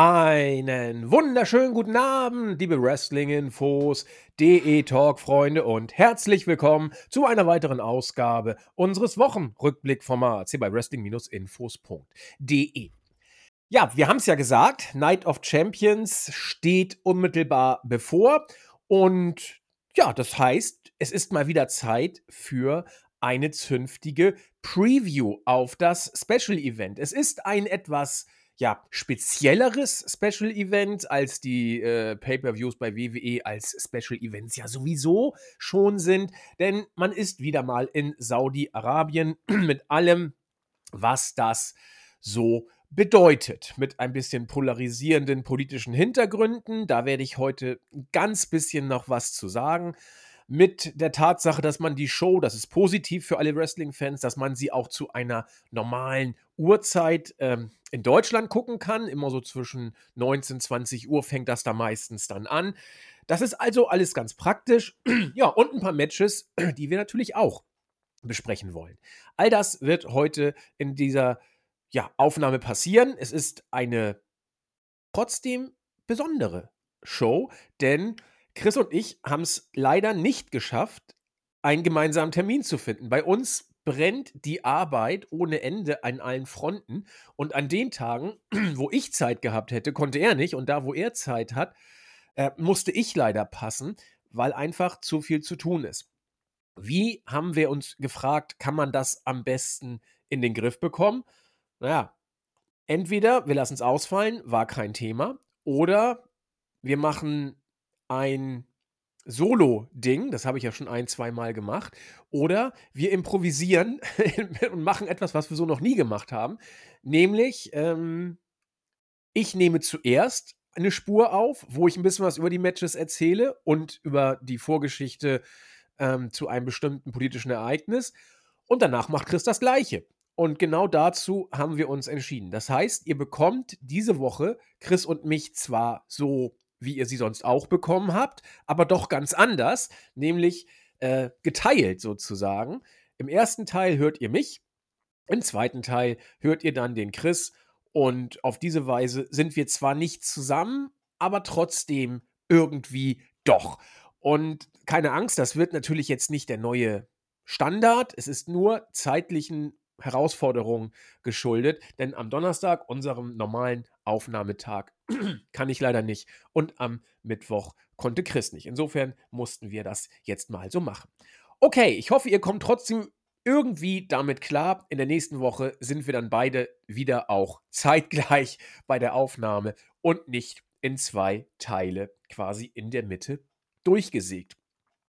Einen wunderschönen guten Abend, liebe Wrestling-Infos, DE-Talk-Freunde und herzlich willkommen zu einer weiteren Ausgabe unseres Wochenrückblick-Formats hier bei Wrestling-Infos.de. Ja, wir haben es ja gesagt, Night of Champions steht unmittelbar bevor und ja, das heißt, es ist mal wieder Zeit für eine zünftige Preview auf das Special Event. Es ist ein etwas ja, spezielleres Special Event als die äh, Pay-per-Views bei WWE als Special Events ja sowieso schon sind, denn man ist wieder mal in Saudi-Arabien mit allem, was das so bedeutet, mit ein bisschen polarisierenden politischen Hintergründen. Da werde ich heute ein ganz bisschen noch was zu sagen mit der Tatsache, dass man die Show, das ist positiv für alle Wrestling-Fans, dass man sie auch zu einer normalen Uhrzeit ähm, in Deutschland gucken kann. Immer so zwischen 19, 20 Uhr fängt das da meistens dann an. Das ist also alles ganz praktisch. ja, und ein paar Matches, die wir natürlich auch besprechen wollen. All das wird heute in dieser ja, Aufnahme passieren. Es ist eine trotzdem besondere Show, denn Chris und ich haben es leider nicht geschafft, einen gemeinsamen Termin zu finden. Bei uns brennt die Arbeit ohne Ende an allen Fronten. Und an den Tagen, wo ich Zeit gehabt hätte, konnte er nicht. Und da, wo er Zeit hat, äh, musste ich leider passen, weil einfach zu viel zu tun ist. Wie haben wir uns gefragt, kann man das am besten in den Griff bekommen? Naja, entweder wir lassen es ausfallen, war kein Thema, oder wir machen ein Solo-Ding, das habe ich ja schon ein, zwei Mal gemacht, oder wir improvisieren und machen etwas, was wir so noch nie gemacht haben, nämlich ähm, ich nehme zuerst eine Spur auf, wo ich ein bisschen was über die Matches erzähle und über die Vorgeschichte ähm, zu einem bestimmten politischen Ereignis und danach macht Chris das Gleiche. Und genau dazu haben wir uns entschieden. Das heißt, ihr bekommt diese Woche Chris und mich zwar so wie ihr sie sonst auch bekommen habt, aber doch ganz anders, nämlich äh, geteilt sozusagen. Im ersten Teil hört ihr mich, im zweiten Teil hört ihr dann den Chris und auf diese Weise sind wir zwar nicht zusammen, aber trotzdem irgendwie doch. Und keine Angst, das wird natürlich jetzt nicht der neue Standard. Es ist nur zeitlichen Herausforderungen geschuldet, denn am Donnerstag, unserem normalen Aufnahmetag, kann ich leider nicht und am Mittwoch konnte Chris nicht. Insofern mussten wir das jetzt mal so machen. Okay, ich hoffe, ihr kommt trotzdem irgendwie damit klar. In der nächsten Woche sind wir dann beide wieder auch zeitgleich bei der Aufnahme und nicht in zwei Teile quasi in der Mitte durchgesägt.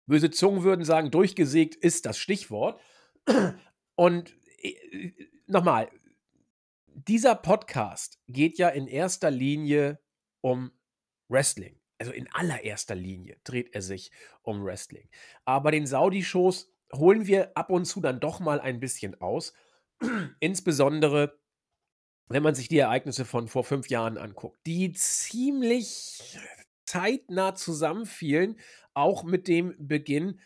Böse Zungen würden sagen, durchgesägt ist das Stichwort. Und äh, nochmal, dieser Podcast geht ja in erster Linie um Wrestling. Also in allererster Linie dreht er sich um Wrestling. Aber den Saudi-Shows holen wir ab und zu dann doch mal ein bisschen aus. Insbesondere, wenn man sich die Ereignisse von vor fünf Jahren anguckt, die ziemlich zeitnah zusammenfielen, auch mit dem Beginn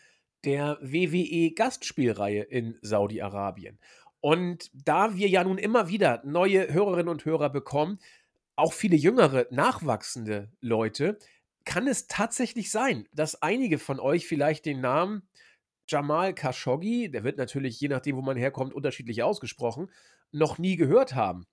der WWE-Gastspielreihe in Saudi-Arabien. Und da wir ja nun immer wieder neue Hörerinnen und Hörer bekommen, auch viele jüngere, nachwachsende Leute, kann es tatsächlich sein, dass einige von euch vielleicht den Namen Jamal Khashoggi, der wird natürlich je nachdem, wo man herkommt, unterschiedlich ausgesprochen, noch nie gehört haben.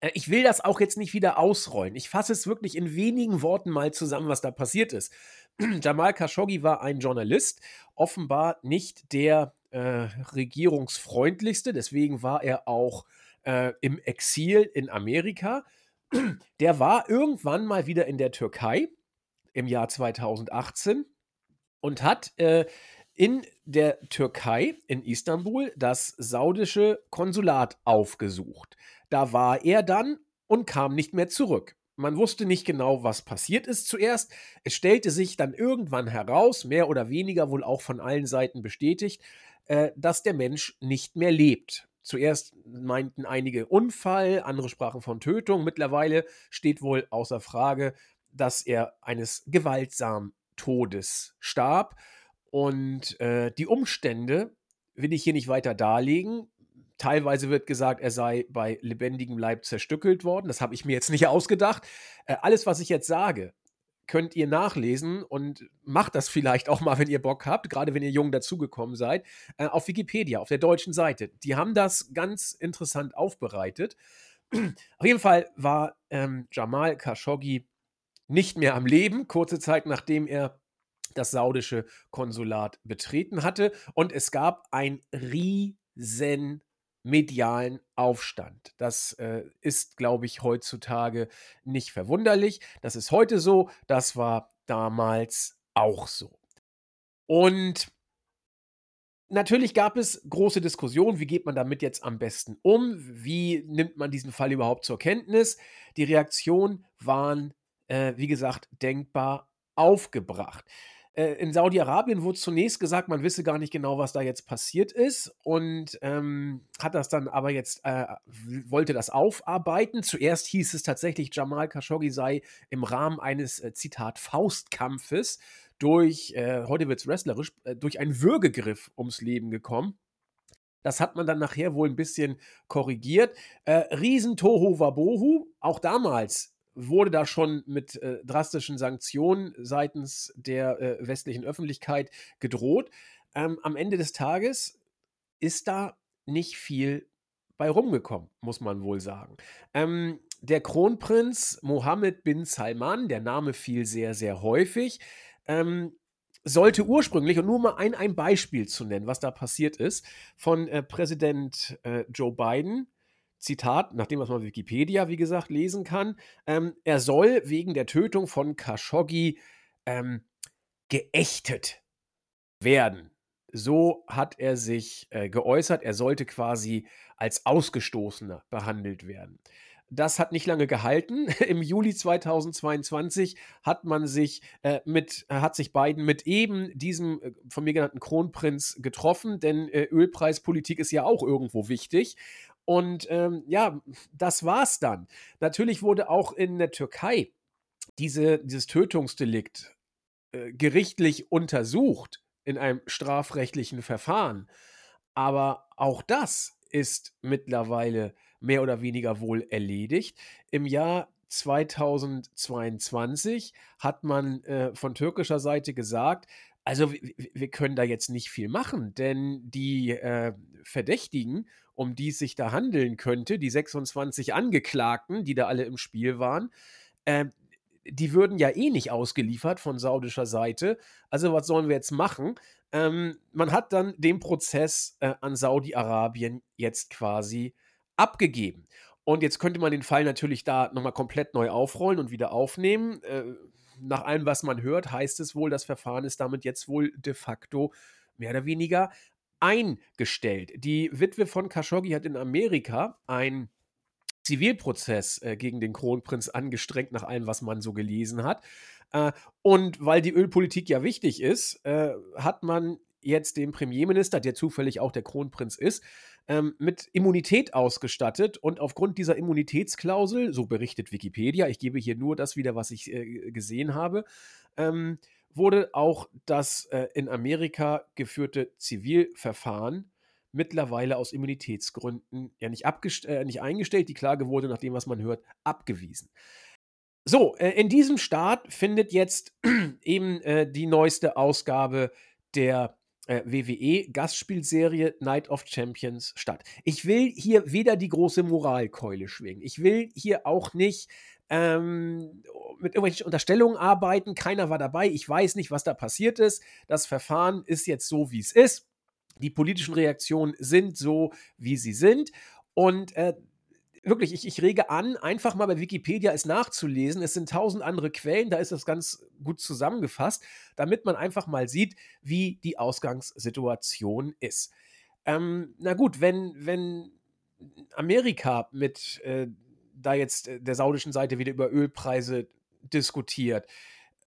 Äh, ich will das auch jetzt nicht wieder ausrollen. Ich fasse es wirklich in wenigen Worten mal zusammen, was da passiert ist. Jamal Khashoggi war ein Journalist, offenbar nicht der äh, regierungsfreundlichste, deswegen war er auch äh, im Exil in Amerika. Der war irgendwann mal wieder in der Türkei im Jahr 2018 und hat äh, in der Türkei, in Istanbul, das saudische Konsulat aufgesucht. Da war er dann und kam nicht mehr zurück. Man wusste nicht genau, was passiert ist zuerst. Es stellte sich dann irgendwann heraus, mehr oder weniger wohl auch von allen Seiten bestätigt, äh, dass der Mensch nicht mehr lebt. Zuerst meinten einige Unfall, andere sprachen von Tötung. Mittlerweile steht wohl außer Frage, dass er eines gewaltsamen Todes starb. Und äh, die Umstände will ich hier nicht weiter darlegen. Teilweise wird gesagt, er sei bei lebendigem Leib zerstückelt worden. Das habe ich mir jetzt nicht ausgedacht. Äh, alles, was ich jetzt sage, könnt ihr nachlesen und macht das vielleicht auch mal, wenn ihr Bock habt, gerade wenn ihr jung dazugekommen seid, äh, auf Wikipedia, auf der deutschen Seite. Die haben das ganz interessant aufbereitet. auf jeden Fall war ähm, Jamal Khashoggi nicht mehr am Leben, kurze Zeit nachdem er das saudische Konsulat betreten hatte. Und es gab ein riesen medialen Aufstand. Das äh, ist, glaube ich, heutzutage nicht verwunderlich. Das ist heute so, das war damals auch so. Und natürlich gab es große Diskussionen, wie geht man damit jetzt am besten um? Wie nimmt man diesen Fall überhaupt zur Kenntnis? Die Reaktionen waren, äh, wie gesagt, denkbar aufgebracht. Äh, in Saudi-Arabien wurde zunächst gesagt, man wisse gar nicht genau, was da jetzt passiert ist und ähm, hat das dann aber jetzt, äh, wollte das aufarbeiten. Zuerst hieß es tatsächlich, Jamal Khashoggi sei im Rahmen eines, äh, Zitat, Faustkampfes durch, äh, heute es wrestlerisch, äh, durch einen Würgegriff ums Leben gekommen. Das hat man dann nachher wohl ein bisschen korrigiert. Äh, Riesen Wabohu, auch damals wurde da schon mit äh, drastischen Sanktionen seitens der äh, westlichen Öffentlichkeit gedroht. Ähm, am Ende des Tages ist da nicht viel bei rumgekommen, muss man wohl sagen. Ähm, der Kronprinz Mohammed bin Salman, der Name fiel sehr, sehr häufig, ähm, sollte ursprünglich, und nur mal ein, ein Beispiel zu nennen, was da passiert ist, von äh, Präsident äh, Joe Biden Zitat, nachdem was man Wikipedia, wie gesagt, lesen kann, ähm, er soll wegen der Tötung von Khashoggi ähm, geächtet werden. So hat er sich äh, geäußert. Er sollte quasi als Ausgestoßener behandelt werden. Das hat nicht lange gehalten. Im Juli 2022 hat man sich äh, mit, hat sich Biden mit eben diesem äh, von mir genannten Kronprinz getroffen, denn äh, Ölpreispolitik ist ja auch irgendwo wichtig. Und ähm, ja, das war's dann. Natürlich wurde auch in der Türkei diese, dieses Tötungsdelikt äh, gerichtlich untersucht in einem strafrechtlichen Verfahren. Aber auch das ist mittlerweile mehr oder weniger wohl erledigt. Im Jahr 2022 hat man äh, von türkischer Seite gesagt, also wir können da jetzt nicht viel machen, denn die äh, Verdächtigen, um die es sich da handeln könnte, die 26 Angeklagten, die da alle im Spiel waren, äh, die würden ja eh nicht ausgeliefert von saudischer Seite. Also was sollen wir jetzt machen? Ähm, man hat dann den Prozess äh, an Saudi-Arabien jetzt quasi abgegeben. Und jetzt könnte man den Fall natürlich da nochmal komplett neu aufrollen und wieder aufnehmen. Äh, nach allem, was man hört, heißt es wohl, das Verfahren ist damit jetzt wohl de facto mehr oder weniger eingestellt. Die Witwe von Khashoggi hat in Amerika einen Zivilprozess äh, gegen den Kronprinz angestrengt, nach allem, was man so gelesen hat. Äh, und weil die Ölpolitik ja wichtig ist, äh, hat man jetzt den Premierminister, der zufällig auch der Kronprinz ist, ähm, mit Immunität ausgestattet. Und aufgrund dieser Immunitätsklausel, so berichtet Wikipedia, ich gebe hier nur das wieder, was ich äh, gesehen habe, ähm, wurde auch das äh, in Amerika geführte Zivilverfahren mittlerweile aus Immunitätsgründen ja nicht, äh, nicht eingestellt. Die Klage wurde, nach dem, was man hört, abgewiesen. So, äh, in diesem Staat findet jetzt eben äh, die neueste Ausgabe der äh, WWE-Gastspielserie Night of Champions statt. Ich will hier weder die große Moralkeule schwingen. Ich will hier auch nicht ähm, mit irgendwelchen Unterstellungen arbeiten. Keiner war dabei. Ich weiß nicht, was da passiert ist. Das Verfahren ist jetzt so, wie es ist. Die politischen Reaktionen sind so, wie sie sind. Und äh, wirklich, ich, ich rege an, einfach mal bei Wikipedia es nachzulesen. Es sind tausend andere Quellen, da ist das ganz gut zusammengefasst, damit man einfach mal sieht, wie die Ausgangssituation ist. Ähm, na gut, wenn, wenn Amerika mit äh, da jetzt äh, der saudischen Seite wieder über Ölpreise diskutiert,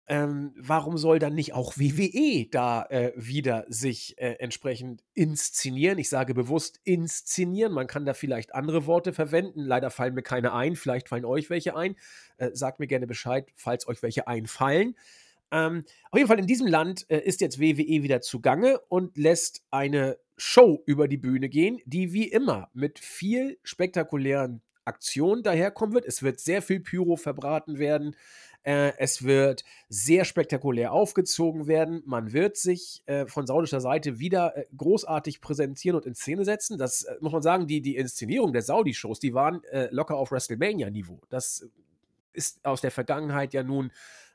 ähm, warum soll dann nicht auch WWE da äh, wieder sich äh, entsprechend inszenieren? Ich sage bewusst inszenieren. Man kann da vielleicht andere Worte verwenden. Leider fallen mir keine ein. Vielleicht fallen euch welche ein. Äh, sagt mir gerne Bescheid, falls euch welche einfallen. Ähm, auf jeden Fall in diesem Land äh, ist jetzt WWE wieder zugange und lässt eine Show über die Bühne gehen, die wie immer mit viel spektakulären Aktionen daherkommen wird. Es wird sehr viel Pyro verbraten werden. Äh, es wird sehr spektakulär aufgezogen werden. Man wird sich äh, von saudischer Seite wieder äh, großartig präsentieren und in Szene setzen. Das äh, muss man sagen, die, die Inszenierung der Saudi-Shows, die waren äh, locker auf WrestleMania-Niveau. Das ist aus der Vergangenheit ja nun,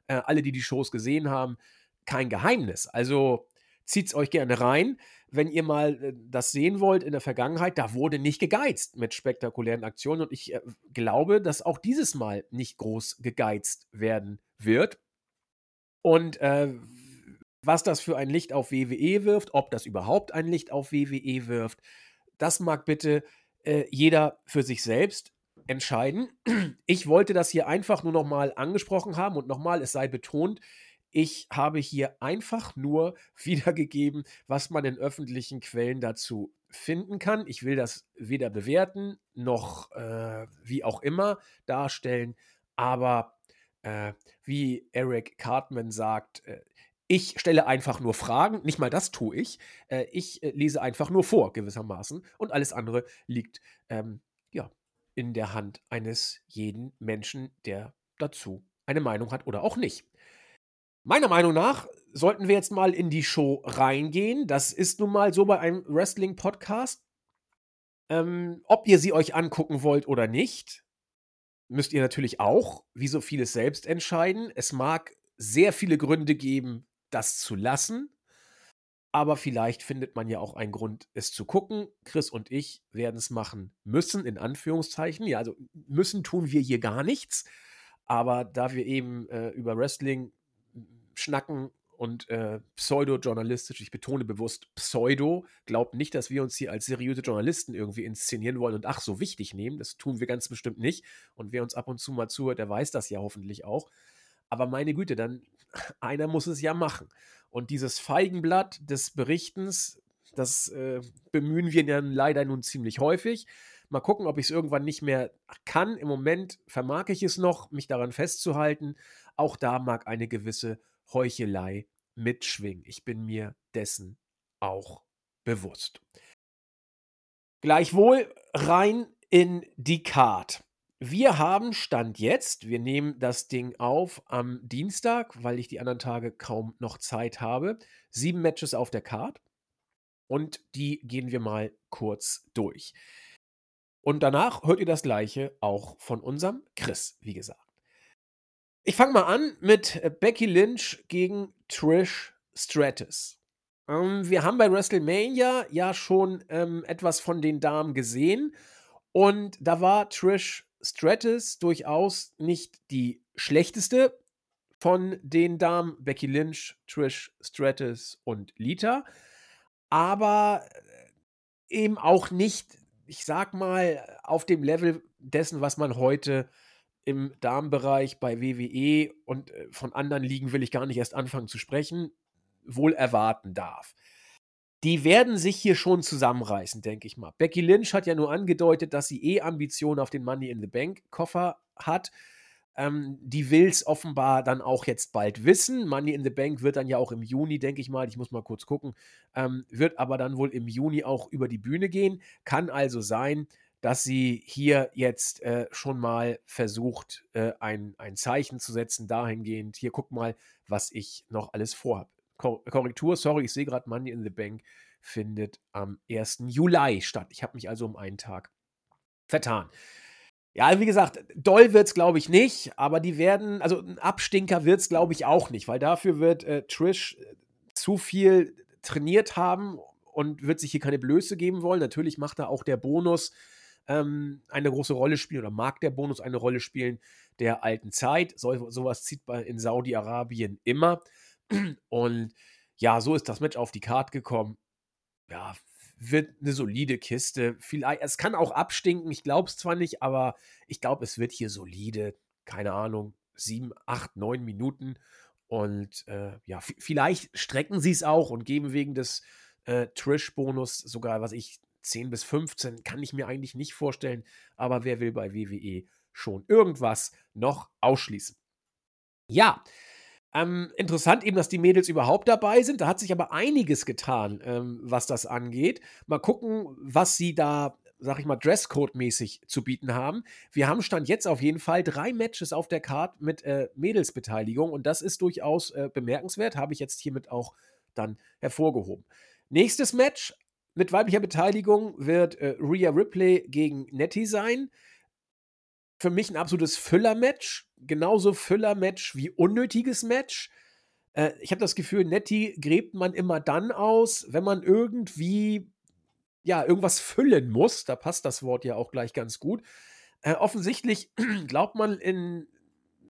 äh, alle, die die Shows gesehen haben, kein Geheimnis. Also zieht es euch gerne rein wenn ihr mal äh, das sehen wollt in der Vergangenheit, da wurde nicht gegeizt mit spektakulären Aktionen und ich äh, glaube, dass auch dieses Mal nicht groß gegeizt werden wird. Und äh, was das für ein Licht auf WWE wirft, ob das überhaupt ein Licht auf WWE wirft, das mag bitte äh, jeder für sich selbst entscheiden. Ich wollte das hier einfach nur nochmal angesprochen haben und nochmal, es sei betont, ich habe hier einfach nur wiedergegeben, was man in öffentlichen Quellen dazu finden kann. Ich will das weder bewerten noch äh, wie auch immer darstellen, aber äh, wie Eric Cartman sagt, äh, ich stelle einfach nur Fragen, nicht mal das tue ich. Äh, ich äh, lese einfach nur vor, gewissermaßen, und alles andere liegt ähm, ja, in der Hand eines jeden Menschen, der dazu eine Meinung hat oder auch nicht. Meiner Meinung nach sollten wir jetzt mal in die Show reingehen. Das ist nun mal so bei einem Wrestling-Podcast. Ähm, ob ihr sie euch angucken wollt oder nicht, müsst ihr natürlich auch, wie so vieles selbst entscheiden. Es mag sehr viele Gründe geben, das zu lassen. Aber vielleicht findet man ja auch einen Grund, es zu gucken. Chris und ich werden es machen müssen, in Anführungszeichen. Ja, also müssen tun wir hier gar nichts. Aber da wir eben äh, über Wrestling schnacken und äh, pseudo-journalistisch, ich betone bewusst pseudo, glaubt nicht, dass wir uns hier als seriöse Journalisten irgendwie inszenieren wollen und ach, so wichtig nehmen. Das tun wir ganz bestimmt nicht. Und wer uns ab und zu mal zuhört, der weiß das ja hoffentlich auch. Aber meine Güte, dann einer muss es ja machen. Und dieses Feigenblatt des Berichtens, das äh, bemühen wir dann leider nun ziemlich häufig. Mal gucken, ob ich es irgendwann nicht mehr kann. Im Moment vermag ich es noch, mich daran festzuhalten. Auch da mag eine gewisse Heuchelei mitschwingen. Ich bin mir dessen auch bewusst. Gleichwohl rein in die Card. Wir haben Stand jetzt, wir nehmen das Ding auf am Dienstag, weil ich die anderen Tage kaum noch Zeit habe, sieben Matches auf der Card und die gehen wir mal kurz durch. Und danach hört ihr das gleiche auch von unserem Chris, wie gesagt. Ich fange mal an mit äh, Becky Lynch gegen Trish Stratus. Ähm, wir haben bei WrestleMania ja schon ähm, etwas von den Damen gesehen und da war Trish Stratus durchaus nicht die schlechteste von den Damen. Becky Lynch, Trish Stratus und Lita. Aber äh, eben auch nicht, ich sag mal, auf dem Level dessen, was man heute im Damenbereich bei WWE und äh, von anderen Ligen will ich gar nicht erst anfangen zu sprechen, wohl erwarten darf. Die werden sich hier schon zusammenreißen, denke ich mal. Becky Lynch hat ja nur angedeutet, dass sie eh Ambitionen auf den Money in the Bank Koffer hat. Ähm, die will es offenbar dann auch jetzt bald wissen. Money in the Bank wird dann ja auch im Juni, denke ich mal, ich muss mal kurz gucken, ähm, wird aber dann wohl im Juni auch über die Bühne gehen. Kann also sein, dass sie hier jetzt äh, schon mal versucht, äh, ein, ein Zeichen zu setzen, dahingehend, hier guck mal, was ich noch alles vorhabe. Kor Korrektur, sorry, ich sehe gerade Money in the Bank findet am 1. Juli statt. Ich habe mich also um einen Tag vertan. Ja, wie gesagt, doll wird es, glaube ich, nicht, aber die werden, also ein Abstinker wird es, glaube ich, auch nicht, weil dafür wird äh, Trish äh, zu viel trainiert haben und wird sich hier keine Blöße geben wollen. Natürlich macht da auch der Bonus ähm, eine große Rolle spielen oder mag der Bonus eine Rolle spielen der alten Zeit. So, sowas zieht man in Saudi-Arabien immer. Und ja, so ist das Match auf die Karte gekommen. Ja, wird eine solide Kiste. Vielleicht, es kann auch abstinken, ich glaube es zwar nicht, aber ich glaube, es wird hier solide, keine Ahnung, sieben, acht, neun Minuten. Und äh, ja, vielleicht strecken sie es auch und geben wegen des äh, Trish-Bonus sogar, was ich, 10 bis 15 kann ich mir eigentlich nicht vorstellen, aber wer will bei WWE schon irgendwas noch ausschließen? Ja, Ähm, interessant eben, dass die Mädels überhaupt dabei sind. Da hat sich aber einiges getan, ähm, was das angeht. Mal gucken, was sie da, sag ich mal, Dresscode-mäßig zu bieten haben. Wir haben Stand jetzt auf jeden Fall drei Matches auf der Card mit äh, Mädelsbeteiligung und das ist durchaus äh, bemerkenswert. Habe ich jetzt hiermit auch dann hervorgehoben. Nächstes Match mit weiblicher Beteiligung wird äh, Rhea Ripley gegen Nettie sein für mich ein absolutes Füller-Match. Genauso Füller-Match wie unnötiges Match. Äh, ich habe das Gefühl, Nettie gräbt man immer dann aus, wenn man irgendwie ja, irgendwas füllen muss. Da passt das Wort ja auch gleich ganz gut. Äh, offensichtlich glaubt man in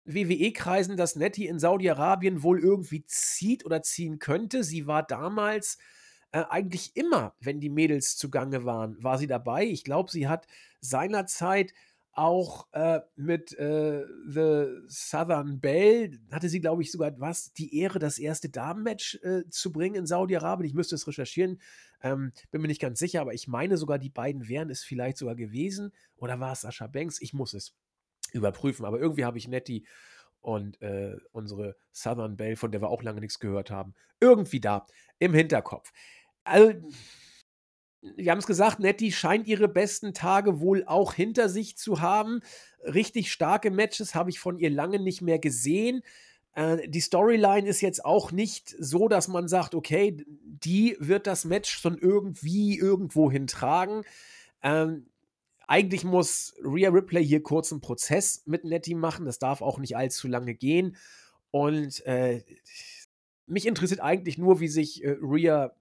WWE-Kreisen, dass Nettie in Saudi-Arabien wohl irgendwie zieht oder ziehen könnte. Sie war damals äh, eigentlich immer, wenn die Mädels zugange waren, war sie dabei. Ich glaube, sie hat seinerzeit auch äh, mit äh, The Southern Belle hatte sie, glaube ich, sogar was, die Ehre, das erste Damenmatch äh, zu bringen in Saudi-Arabien. Ich müsste es recherchieren, ähm, bin mir nicht ganz sicher, aber ich meine sogar, die beiden wären es vielleicht sogar gewesen. Oder war es Sascha Banks? Ich muss es überprüfen, aber irgendwie habe ich Nettie und äh, unsere Southern Belle, von der wir auch lange nichts gehört haben, irgendwie da im Hinterkopf. Also wir haben es gesagt, Nettie scheint ihre besten Tage wohl auch hinter sich zu haben. Richtig starke Matches habe ich von ihr lange nicht mehr gesehen. Äh, die Storyline ist jetzt auch nicht so, dass man sagt, okay, die wird das Match schon irgendwie irgendwo hintragen. Ähm, eigentlich muss Rhea Ripley hier kurz einen Prozess mit Nettie machen. Das darf auch nicht allzu lange gehen. Und äh, mich interessiert eigentlich nur, wie sich äh, Rhea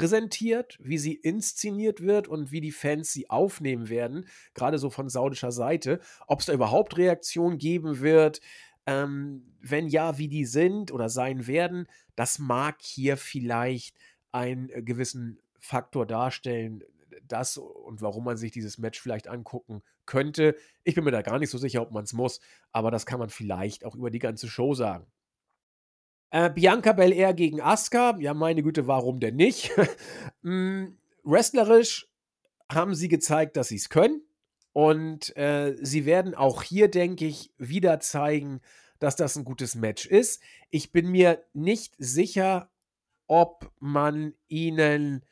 präsentiert, wie sie inszeniert wird und wie die Fans sie aufnehmen werden, gerade so von saudischer Seite, ob es da überhaupt Reaktionen geben wird, ähm, wenn ja, wie die sind oder sein werden, das mag hier vielleicht einen äh, gewissen Faktor darstellen, das und warum man sich dieses Match vielleicht angucken könnte. Ich bin mir da gar nicht so sicher, ob man es muss, aber das kann man vielleicht auch über die ganze Show sagen. Äh, Bianca Belair gegen Asuka, ja, meine Güte, warum denn nicht? mm, wrestlerisch haben sie gezeigt, dass sie es können. Und äh, sie werden auch hier, denke ich, wieder zeigen, dass das ein gutes Match ist. Ich bin mir nicht sicher, ob man ihnen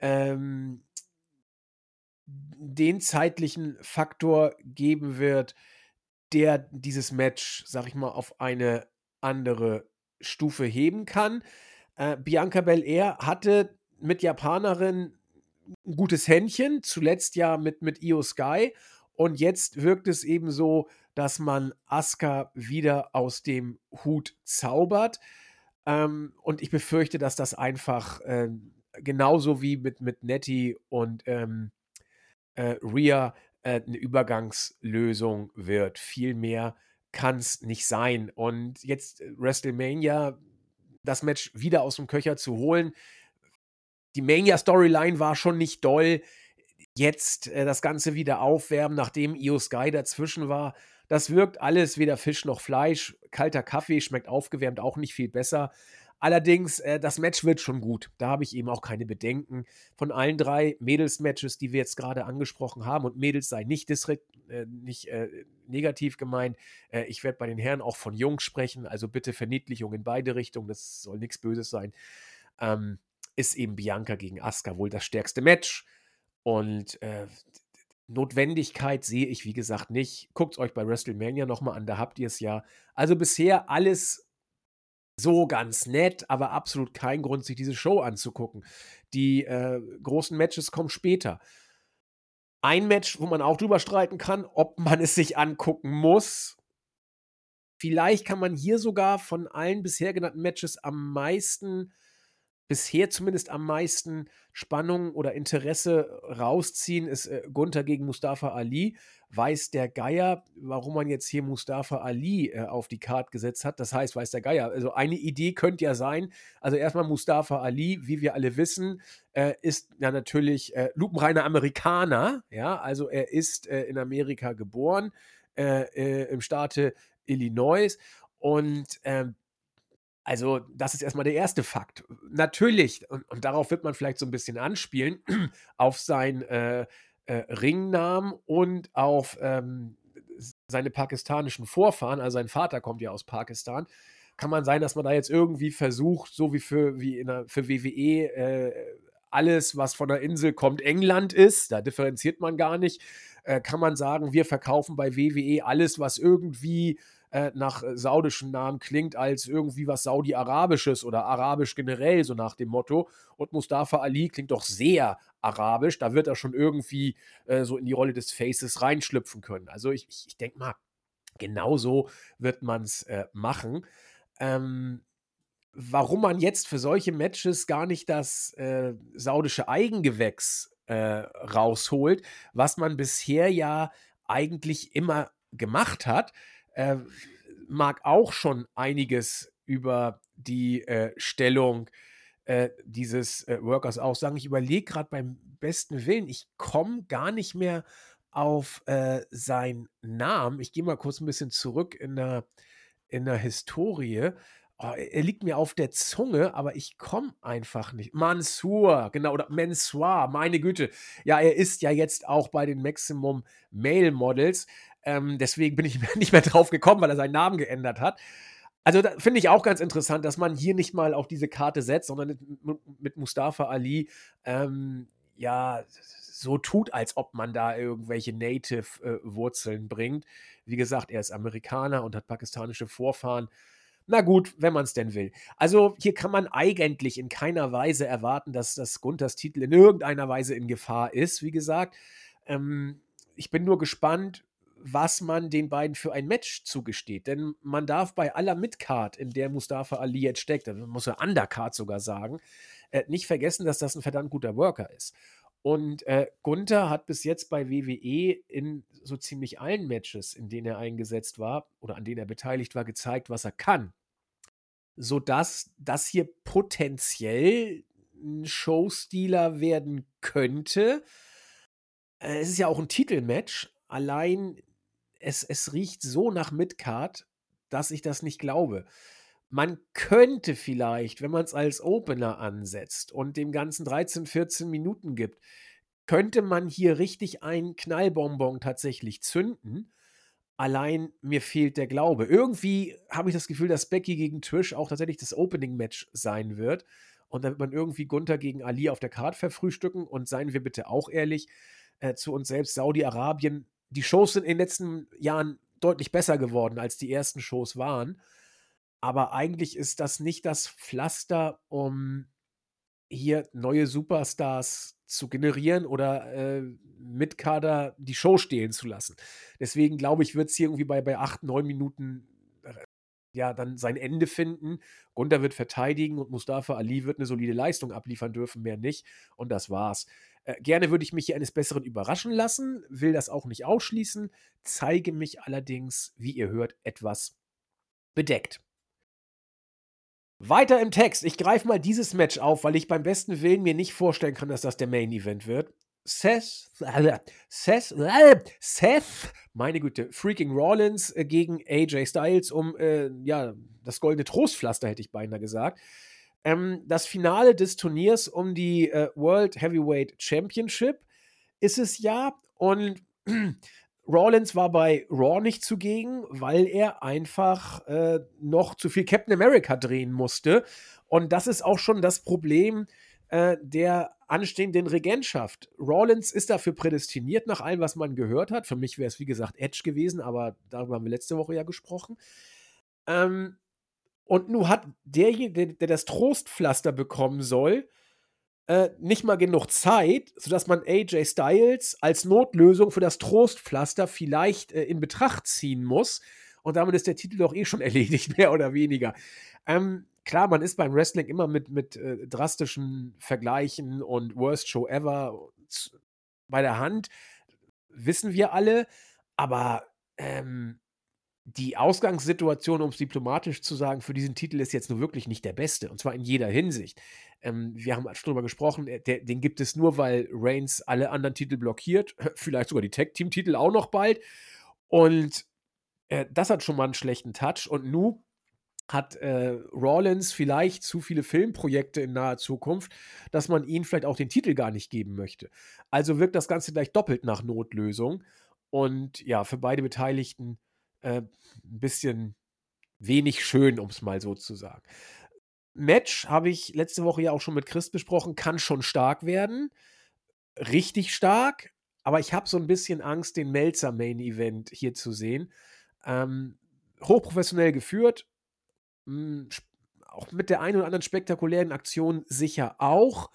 ähm, den zeitlichen Faktor geben wird, der dieses Match, sag ich mal, auf eine andere Stufe heben kann. Äh, Bianca Belair hatte mit Japanerin ein gutes Händchen, zuletzt ja mit, mit Io Sky. Und jetzt wirkt es eben so, dass man Asuka wieder aus dem Hut zaubert. Ähm, und ich befürchte, dass das einfach äh, genauso wie mit, mit Nettie und ähm, äh, Rhea äh, eine Übergangslösung wird. Viel mehr kann es nicht sein. Und jetzt äh, WrestleMania, das Match wieder aus dem Köcher zu holen. Die Mania-Storyline war schon nicht doll. Jetzt äh, das Ganze wieder aufwärmen, nachdem Io Sky dazwischen war. Das wirkt alles weder Fisch noch Fleisch. Kalter Kaffee schmeckt aufgewärmt auch nicht viel besser. Allerdings, äh, das Match wird schon gut. Da habe ich eben auch keine Bedenken. Von allen drei Mädels-Matches, die wir jetzt gerade angesprochen haben, und Mädels sei nicht, äh, nicht äh, negativ gemeint, äh, ich werde bei den Herren auch von Jungs sprechen, also bitte Verniedlichung in beide Richtungen, das soll nichts Böses sein, ähm, ist eben Bianca gegen Asuka wohl das stärkste Match. Und äh, Notwendigkeit sehe ich, wie gesagt, nicht. Guckt euch bei WrestleMania nochmal an, da habt ihr es ja. Also bisher alles so ganz nett, aber absolut kein Grund, sich diese Show anzugucken. Die äh, großen Matches kommen später. Ein Match, wo man auch drüber streiten kann, ob man es sich angucken muss. Vielleicht kann man hier sogar von allen bisher genannten Matches am meisten bisher zumindest am meisten Spannung oder Interesse rausziehen, ist äh, Gunther gegen Mustafa Ali. Weiß der Geier, warum man jetzt hier Mustafa Ali äh, auf die Karte gesetzt hat. Das heißt, weiß der Geier. Also eine Idee könnte ja sein, also erstmal Mustafa Ali, wie wir alle wissen, äh, ist ja natürlich äh, lupenreiner Amerikaner. Ja, also er ist äh, in Amerika geboren, äh, äh, im Staate Illinois. Und ähm, also, das ist erstmal der erste Fakt. Natürlich, und, und darauf wird man vielleicht so ein bisschen anspielen, auf seinen äh, äh, Ringnamen und auf ähm, seine pakistanischen Vorfahren. Also, sein Vater kommt ja aus Pakistan. kann man sein, dass man da jetzt irgendwie versucht, so wie für, wie in der, für WWE, äh, alles, was von der Insel kommt, England ist. Da differenziert man gar nicht. Äh, kann man sagen, wir verkaufen bei WWE alles, was irgendwie äh, nach äh, saudischen Namen klingt, als irgendwie was Saudi-Arabisches oder arabisch generell, so nach dem Motto. Und Mustafa Ali klingt doch sehr arabisch. Da wird er schon irgendwie äh, so in die Rolle des Faces reinschlüpfen können. Also ich, ich, ich denke mal, genauso wird man es äh, machen. Ähm, warum man jetzt für solche Matches gar nicht das äh, saudische Eigengewächs äh, rausholt, was man bisher ja eigentlich immer gemacht hat, äh, mag auch schon einiges über die äh, Stellung äh, dieses äh, Workers aussagen. Ich überlege gerade beim besten Willen, ich komme gar nicht mehr auf äh, seinen Namen. Ich gehe mal kurz ein bisschen zurück in der, in der Historie. Oh, er liegt mir auf der Zunge, aber ich komme einfach nicht. Mansour, genau, oder Mansour, meine Güte. Ja, er ist ja jetzt auch bei den Maximum Male Models. Ähm, deswegen bin ich nicht mehr drauf gekommen, weil er seinen Namen geändert hat. Also finde ich auch ganz interessant, dass man hier nicht mal auf diese Karte setzt, sondern mit, mit Mustafa Ali ähm, ja so tut, als ob man da irgendwelche Native-Wurzeln äh, bringt. Wie gesagt, er ist Amerikaner und hat pakistanische Vorfahren. Na gut, wenn man es denn will. Also hier kann man eigentlich in keiner Weise erwarten, dass das Gunthers Titel in irgendeiner Weise in Gefahr ist. Wie gesagt, ähm, ich bin nur gespannt, was man den beiden für ein Match zugesteht. Denn man darf bei aller Midcard, in der Mustafa Ali jetzt steckt, man muss ja Undercard sogar sagen, äh, nicht vergessen, dass das ein verdammt guter Worker ist. Und äh, Gunther hat bis jetzt bei WWE in so ziemlich allen Matches, in denen er eingesetzt war oder an denen er beteiligt war, gezeigt, was er kann. Sodass das hier potenziell ein Showstealer werden könnte. Äh, es ist ja auch ein Titelmatch. Allein es, es riecht so nach Midcard, dass ich das nicht glaube. Man könnte vielleicht, wenn man es als Opener ansetzt und dem Ganzen 13, 14 Minuten gibt, könnte man hier richtig einen Knallbonbon tatsächlich zünden. Allein mir fehlt der Glaube. Irgendwie habe ich das Gefühl, dass Becky gegen Trish auch tatsächlich das Opening-Match sein wird. Und dann wird man irgendwie Gunther gegen Ali auf der Karte verfrühstücken. Und seien wir bitte auch ehrlich äh, zu uns selbst, Saudi-Arabien die Shows sind in den letzten Jahren deutlich besser geworden, als die ersten Shows waren. Aber eigentlich ist das nicht das Pflaster, um hier neue Superstars zu generieren oder äh, mit Kader die Show stehlen zu lassen. Deswegen glaube ich, wird es hier irgendwie bei, bei acht, neun Minuten ja dann sein Ende finden. Gunther wird verteidigen und Mustafa Ali wird eine solide Leistung abliefern dürfen, mehr nicht. Und das war's. Äh, gerne würde ich mich hier eines Besseren überraschen lassen, will das auch nicht ausschließen, zeige mich allerdings, wie ihr hört, etwas bedeckt. Weiter im Text. Ich greife mal dieses Match auf, weil ich beim besten Willen mir nicht vorstellen kann, dass das der Main Event wird. Seth, Seth, Seth, meine Güte, freaking Rollins äh, gegen AJ Styles um, äh, ja, das goldene Trostpflaster, hätte ich beinahe gesagt. Ähm, das Finale des Turniers um die äh, World Heavyweight Championship ist es ja. Und Rollins war bei Raw nicht zugegen, weil er einfach äh, noch zu viel Captain America drehen musste. Und das ist auch schon das Problem äh, der anstehenden Regentschaft. Rollins ist dafür prädestiniert, nach allem, was man gehört hat. Für mich wäre es, wie gesagt, Edge gewesen, aber darüber haben wir letzte Woche ja gesprochen. Ähm, und nun hat derjenige, der das Trostpflaster bekommen soll, äh, nicht mal genug Zeit, sodass man AJ Styles als Notlösung für das Trostpflaster vielleicht äh, in Betracht ziehen muss. Und damit ist der Titel doch eh schon erledigt, mehr oder weniger. Ähm, klar, man ist beim Wrestling immer mit, mit äh, drastischen Vergleichen und Worst Show Ever bei der Hand, wissen wir alle. Aber ähm, die Ausgangssituation, um es diplomatisch zu sagen, für diesen Titel ist jetzt nur wirklich nicht der beste. Und zwar in jeder Hinsicht. Ähm, wir haben schon darüber gesprochen, äh, der, den gibt es nur, weil Reigns alle anderen Titel blockiert. Vielleicht sogar die Tag-Team-Titel auch noch bald. Und äh, das hat schon mal einen schlechten Touch. Und nu hat äh, Rollins vielleicht zu viele Filmprojekte in naher Zukunft, dass man ihm vielleicht auch den Titel gar nicht geben möchte. Also wirkt das Ganze gleich doppelt nach Notlösung. Und ja, für beide Beteiligten äh, ein bisschen wenig schön, um es mal so zu sagen. Match habe ich letzte Woche ja auch schon mit Chris besprochen, kann schon stark werden. Richtig stark, aber ich habe so ein bisschen Angst, den Melzer Main Event hier zu sehen. Ähm, hochprofessionell geführt, hm, auch mit der einen oder anderen spektakulären Aktion sicher auch,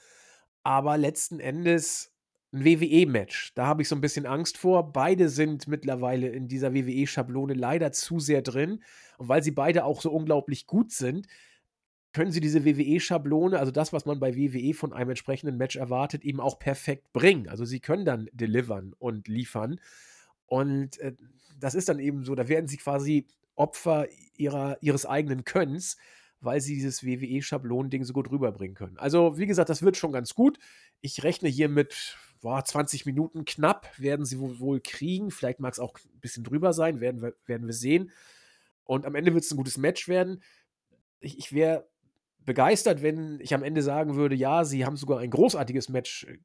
aber letzten Endes ein WWE-Match. Da habe ich so ein bisschen Angst vor. Beide sind mittlerweile in dieser WWE-Schablone leider zu sehr drin. Und weil sie beide auch so unglaublich gut sind, können sie diese WWE-Schablone, also das, was man bei WWE von einem entsprechenden Match erwartet, eben auch perfekt bringen. Also sie können dann delivern und liefern. Und äh, das ist dann eben so, da werden sie quasi Opfer ihrer, ihres eigenen Könns, weil sie dieses WWE-Schablonending so gut rüberbringen können. Also, wie gesagt, das wird schon ganz gut. Ich rechne hier mit boah, 20 Minuten knapp, werden sie wohl, wohl kriegen. Vielleicht mag es auch ein bisschen drüber sein, werden wir, werden wir sehen. Und am Ende wird es ein gutes Match werden. Ich, ich wäre begeistert, wenn ich am Ende sagen würde, ja, sie haben sogar ein großartiges Match äh,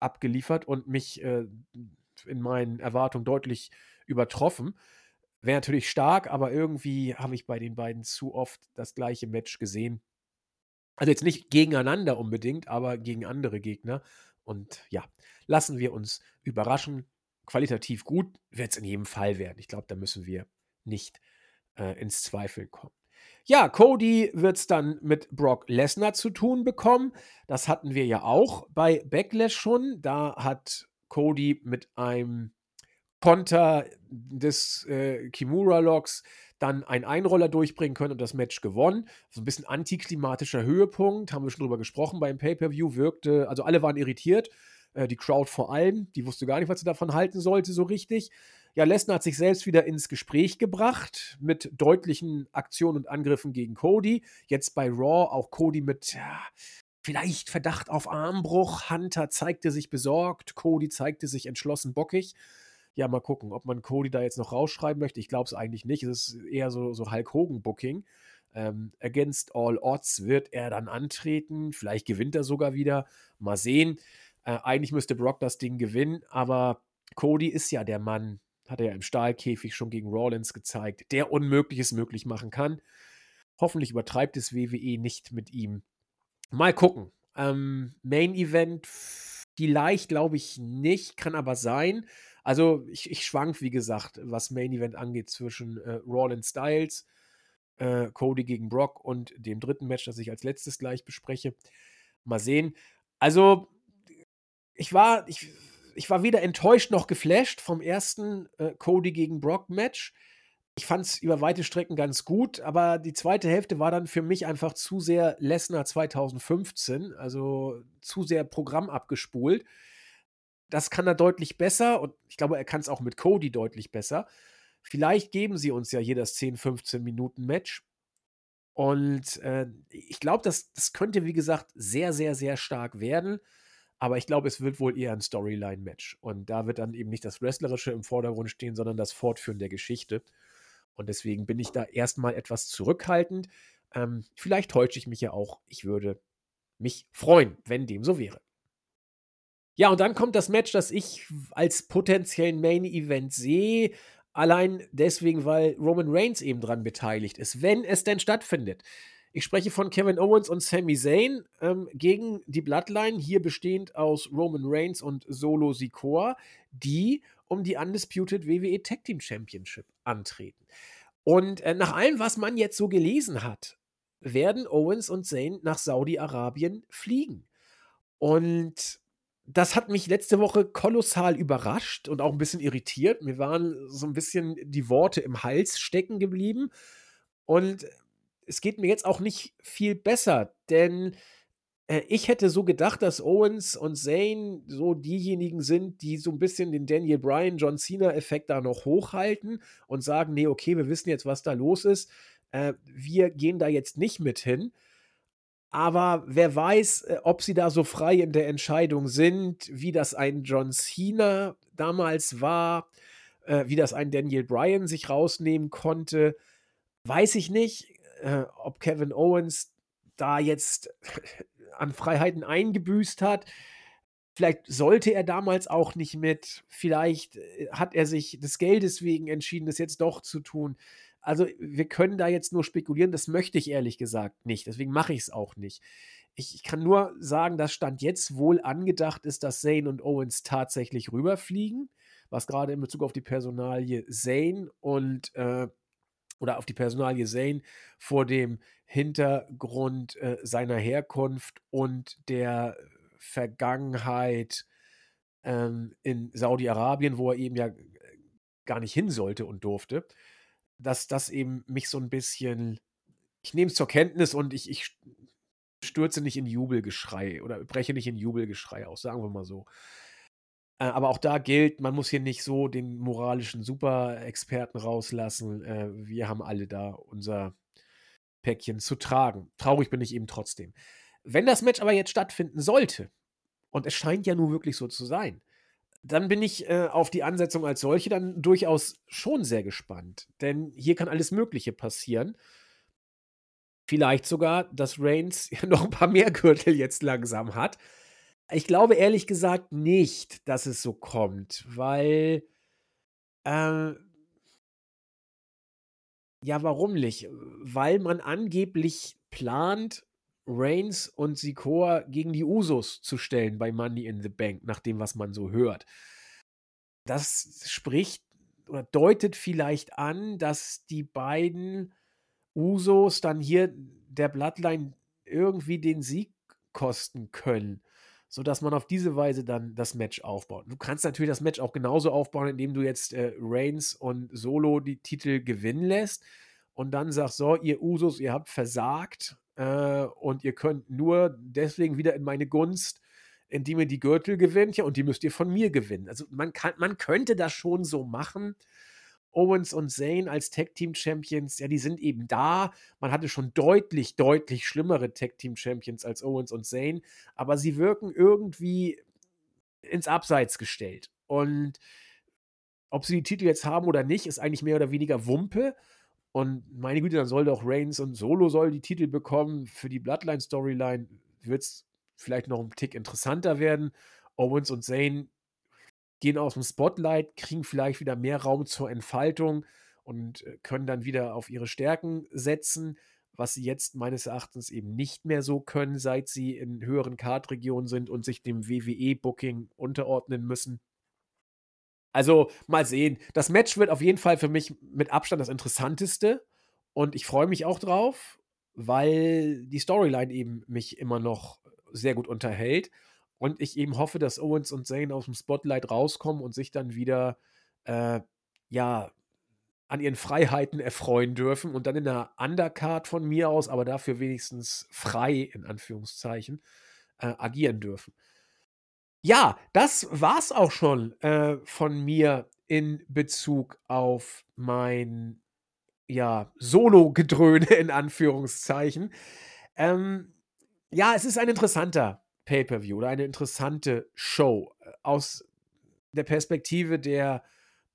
abgeliefert und mich äh, in meinen Erwartungen deutlich übertroffen. Wäre natürlich stark, aber irgendwie habe ich bei den beiden zu oft das gleiche Match gesehen. Also jetzt nicht gegeneinander unbedingt, aber gegen andere Gegner. Und ja, lassen wir uns überraschen. Qualitativ gut wird es in jedem Fall werden. Ich glaube, da müssen wir nicht äh, ins Zweifeln kommen. Ja, Cody wird es dann mit Brock Lesnar zu tun bekommen. Das hatten wir ja auch bei Backlash schon. Da hat Cody mit einem Konter des äh, Kimura-Logs dann einen Einroller durchbringen können und das Match gewonnen. So ein bisschen antiklimatischer Höhepunkt, haben wir schon drüber gesprochen beim Pay-Per-View, wirkte, also alle waren irritiert, äh, die Crowd vor allem, die wusste gar nicht, was sie davon halten sollte, so richtig. Ja, Lesnar hat sich selbst wieder ins Gespräch gebracht mit deutlichen Aktionen und Angriffen gegen Cody. Jetzt bei Raw auch Cody mit ja, vielleicht Verdacht auf Armbruch. Hunter zeigte sich besorgt, Cody zeigte sich entschlossen bockig ja, mal gucken, ob man Cody da jetzt noch rausschreiben möchte. Ich glaube es eigentlich nicht. Es ist eher so, so Hulk Hogan-Booking. Ähm, against all odds wird er dann antreten. Vielleicht gewinnt er sogar wieder. Mal sehen. Äh, eigentlich müsste Brock das Ding gewinnen, aber Cody ist ja der Mann, hat er ja im Stahlkäfig schon gegen Rollins gezeigt, der Unmögliches möglich machen kann. Hoffentlich übertreibt es WWE nicht mit ihm. Mal gucken. Ähm, Main Event vielleicht glaube ich nicht, kann aber sein. Also ich, ich schwank, wie gesagt, was Main Event angeht zwischen äh, Rollins Styles, äh, Cody gegen Brock und dem dritten Match, das ich als letztes gleich bespreche. Mal sehen. Also ich war, ich, ich war weder enttäuscht noch geflasht vom ersten äh, Cody gegen Brock Match. Ich fand es über weite Strecken ganz gut, aber die zweite Hälfte war dann für mich einfach zu sehr Lesnar 2015, also zu sehr Programm abgespult. Das kann er deutlich besser und ich glaube, er kann es auch mit Cody deutlich besser. Vielleicht geben sie uns ja hier das 10, 15 Minuten Match. Und äh, ich glaube, das, das könnte, wie gesagt, sehr, sehr, sehr stark werden. Aber ich glaube, es wird wohl eher ein Storyline-Match. Und da wird dann eben nicht das Wrestlerische im Vordergrund stehen, sondern das Fortführen der Geschichte. Und deswegen bin ich da erstmal etwas zurückhaltend. Ähm, vielleicht täusche ich mich ja auch. Ich würde mich freuen, wenn dem so wäre. Ja, und dann kommt das Match, das ich als potenziellen Main Event sehe. Allein deswegen, weil Roman Reigns eben dran beteiligt ist, wenn es denn stattfindet. Ich spreche von Kevin Owens und Sami Zayn ähm, gegen die Bloodline, hier bestehend aus Roman Reigns und Solo Sikoa, die um die Undisputed WWE Tag Team Championship antreten. Und äh, nach allem, was man jetzt so gelesen hat, werden Owens und Zayn nach Saudi-Arabien fliegen. Und das hat mich letzte Woche kolossal überrascht und auch ein bisschen irritiert. Mir waren so ein bisschen die Worte im Hals stecken geblieben. Und es geht mir jetzt auch nicht viel besser, denn äh, ich hätte so gedacht, dass Owens und Zane so diejenigen sind, die so ein bisschen den Daniel Bryan, John Cena-Effekt da noch hochhalten und sagen: Nee, okay, wir wissen jetzt, was da los ist. Äh, wir gehen da jetzt nicht mit hin. Aber wer weiß, äh, ob sie da so frei in der Entscheidung sind, wie das ein John Cena damals war, äh, wie das ein Daniel Bryan sich rausnehmen konnte, weiß ich nicht. Äh, ob Kevin Owens da jetzt an Freiheiten eingebüßt hat. Vielleicht sollte er damals auch nicht mit. Vielleicht hat er sich des Geldes wegen entschieden, das jetzt doch zu tun. Also, wir können da jetzt nur spekulieren, das möchte ich ehrlich gesagt nicht, deswegen mache ich's auch nicht. Ich ich kann nur sagen, dass Stand jetzt wohl angedacht ist, dass Zayn und Owens tatsächlich rüberfliegen, was grade in Bezug auf die Personalie Zayn und, äh oder auf die Personalie Zayn vor dem Hintergrund, äh, seiner Herkunft und der Vergangenheit, ähm, in Saudi-Arabien, wo er eben ja, äh, gar nicht hin sollte und durfte, dass das eben mich so 'n bisschen ich nehme es zur Kenntnis und ich ich st stürze nicht in Jubelgeschrei oder breche nicht in Jubelgeschrei aus, sagen wir mal so. Äh, aber auch da gilt, man muss hier nicht so den moralischen Superexperten rauslassen. Äh, wir haben alle da unser Päckchen zu tragen. Traurig bin ich eben trotzdem. Wenn das Match aber jetzt stattfinden sollte, und es scheint ja nun wirklich so zu sein, dann bin ich, äh, auf die Ansetzung als solche dann durchaus schon sehr gespannt, denn hier kann alles Mögliche passieren. Vielleicht sogar, dass Reigns noch 'n paar mehr Gürtel jetzt langsam hat. Ich glaube ehrlich gesagt nicht, dass es so kommt, weil, äh ja, warum nicht? Weil man angeblich plant, Reigns und Sikoa gegen die Usos zu stellen bei Money in the Bank, nach dem, was man so hört. Das spricht oder deutet vielleicht an, dass die beiden Usos dann hier der Bloodline irgendwie den Sieg kosten können, sodass man auf diese Weise dann das Match aufbaut. Du kannst natürlich das Match auch genauso aufbauen, indem du jetzt, äh, Reigns und Solo die Titel gewinnen lässt und dann sagst: „So, ihr Usos, ihr habt versagt, äh, und ihr könnt nur deswegen wieder in meine Gunst, indem ihr die Gürtel gewinnt, ja, und die müsst ihr von mir gewinnen.“ Also, man kann man könnte das schon so machen. Owens und Zayn als Tag-Team-Champions, ja, die sind eben da. Man hatte schon deutlich, deutlich schlimmere Tag-Team-Champions als Owens und Zayn, aber sie wirken irgendwie ins Abseits gestellt. Und ob sie die Titel jetzt haben oder nicht, ist eigentlich mehr oder weniger Wumpe. Und meine Güte, dann soll doch Reigns und Solo soll die Titel bekommen. Für die Bloodline-Storyline wird's vielleicht noch 'n Tick interessanter werden. Owens und Zayn gehen aus'm Spotlight, kriegen vielleicht wieder mehr Raum zur Entfaltung und, äh, können dann wieder auf ihre Stärken setzen, was sie jetzt meines Erachtens eben nicht mehr so können, seit sie in höheren Card-Regionen sind und sich dem WWE-Booking unterordnen müssen. Also, mal sehen. Das Match wird auf jeden Fall für mich mit Abstand das Interessanteste und ich freue mich auch drauf, weil die Storyline eben mich immer noch sehr gut unterhält und ich eben hoffe, dass Owens und Zayn aus'm Spotlight rauskommen und sich dann wieder, äh, ja, an ihren Freiheiten erfreuen dürfen und dann in 'ner Undercard von mir aus, aber dafür wenigstens frei in Anführungszeichen, äh, agieren dürfen. Ja, das war's auch schon, äh, von mir in Bezug auf mein, ja, Solo-Gedröhne in Anführungszeichen. Ähm, ja, es ist ein interessanter Pay-per-View oder eine interessante Show, äh, aus der Perspektive der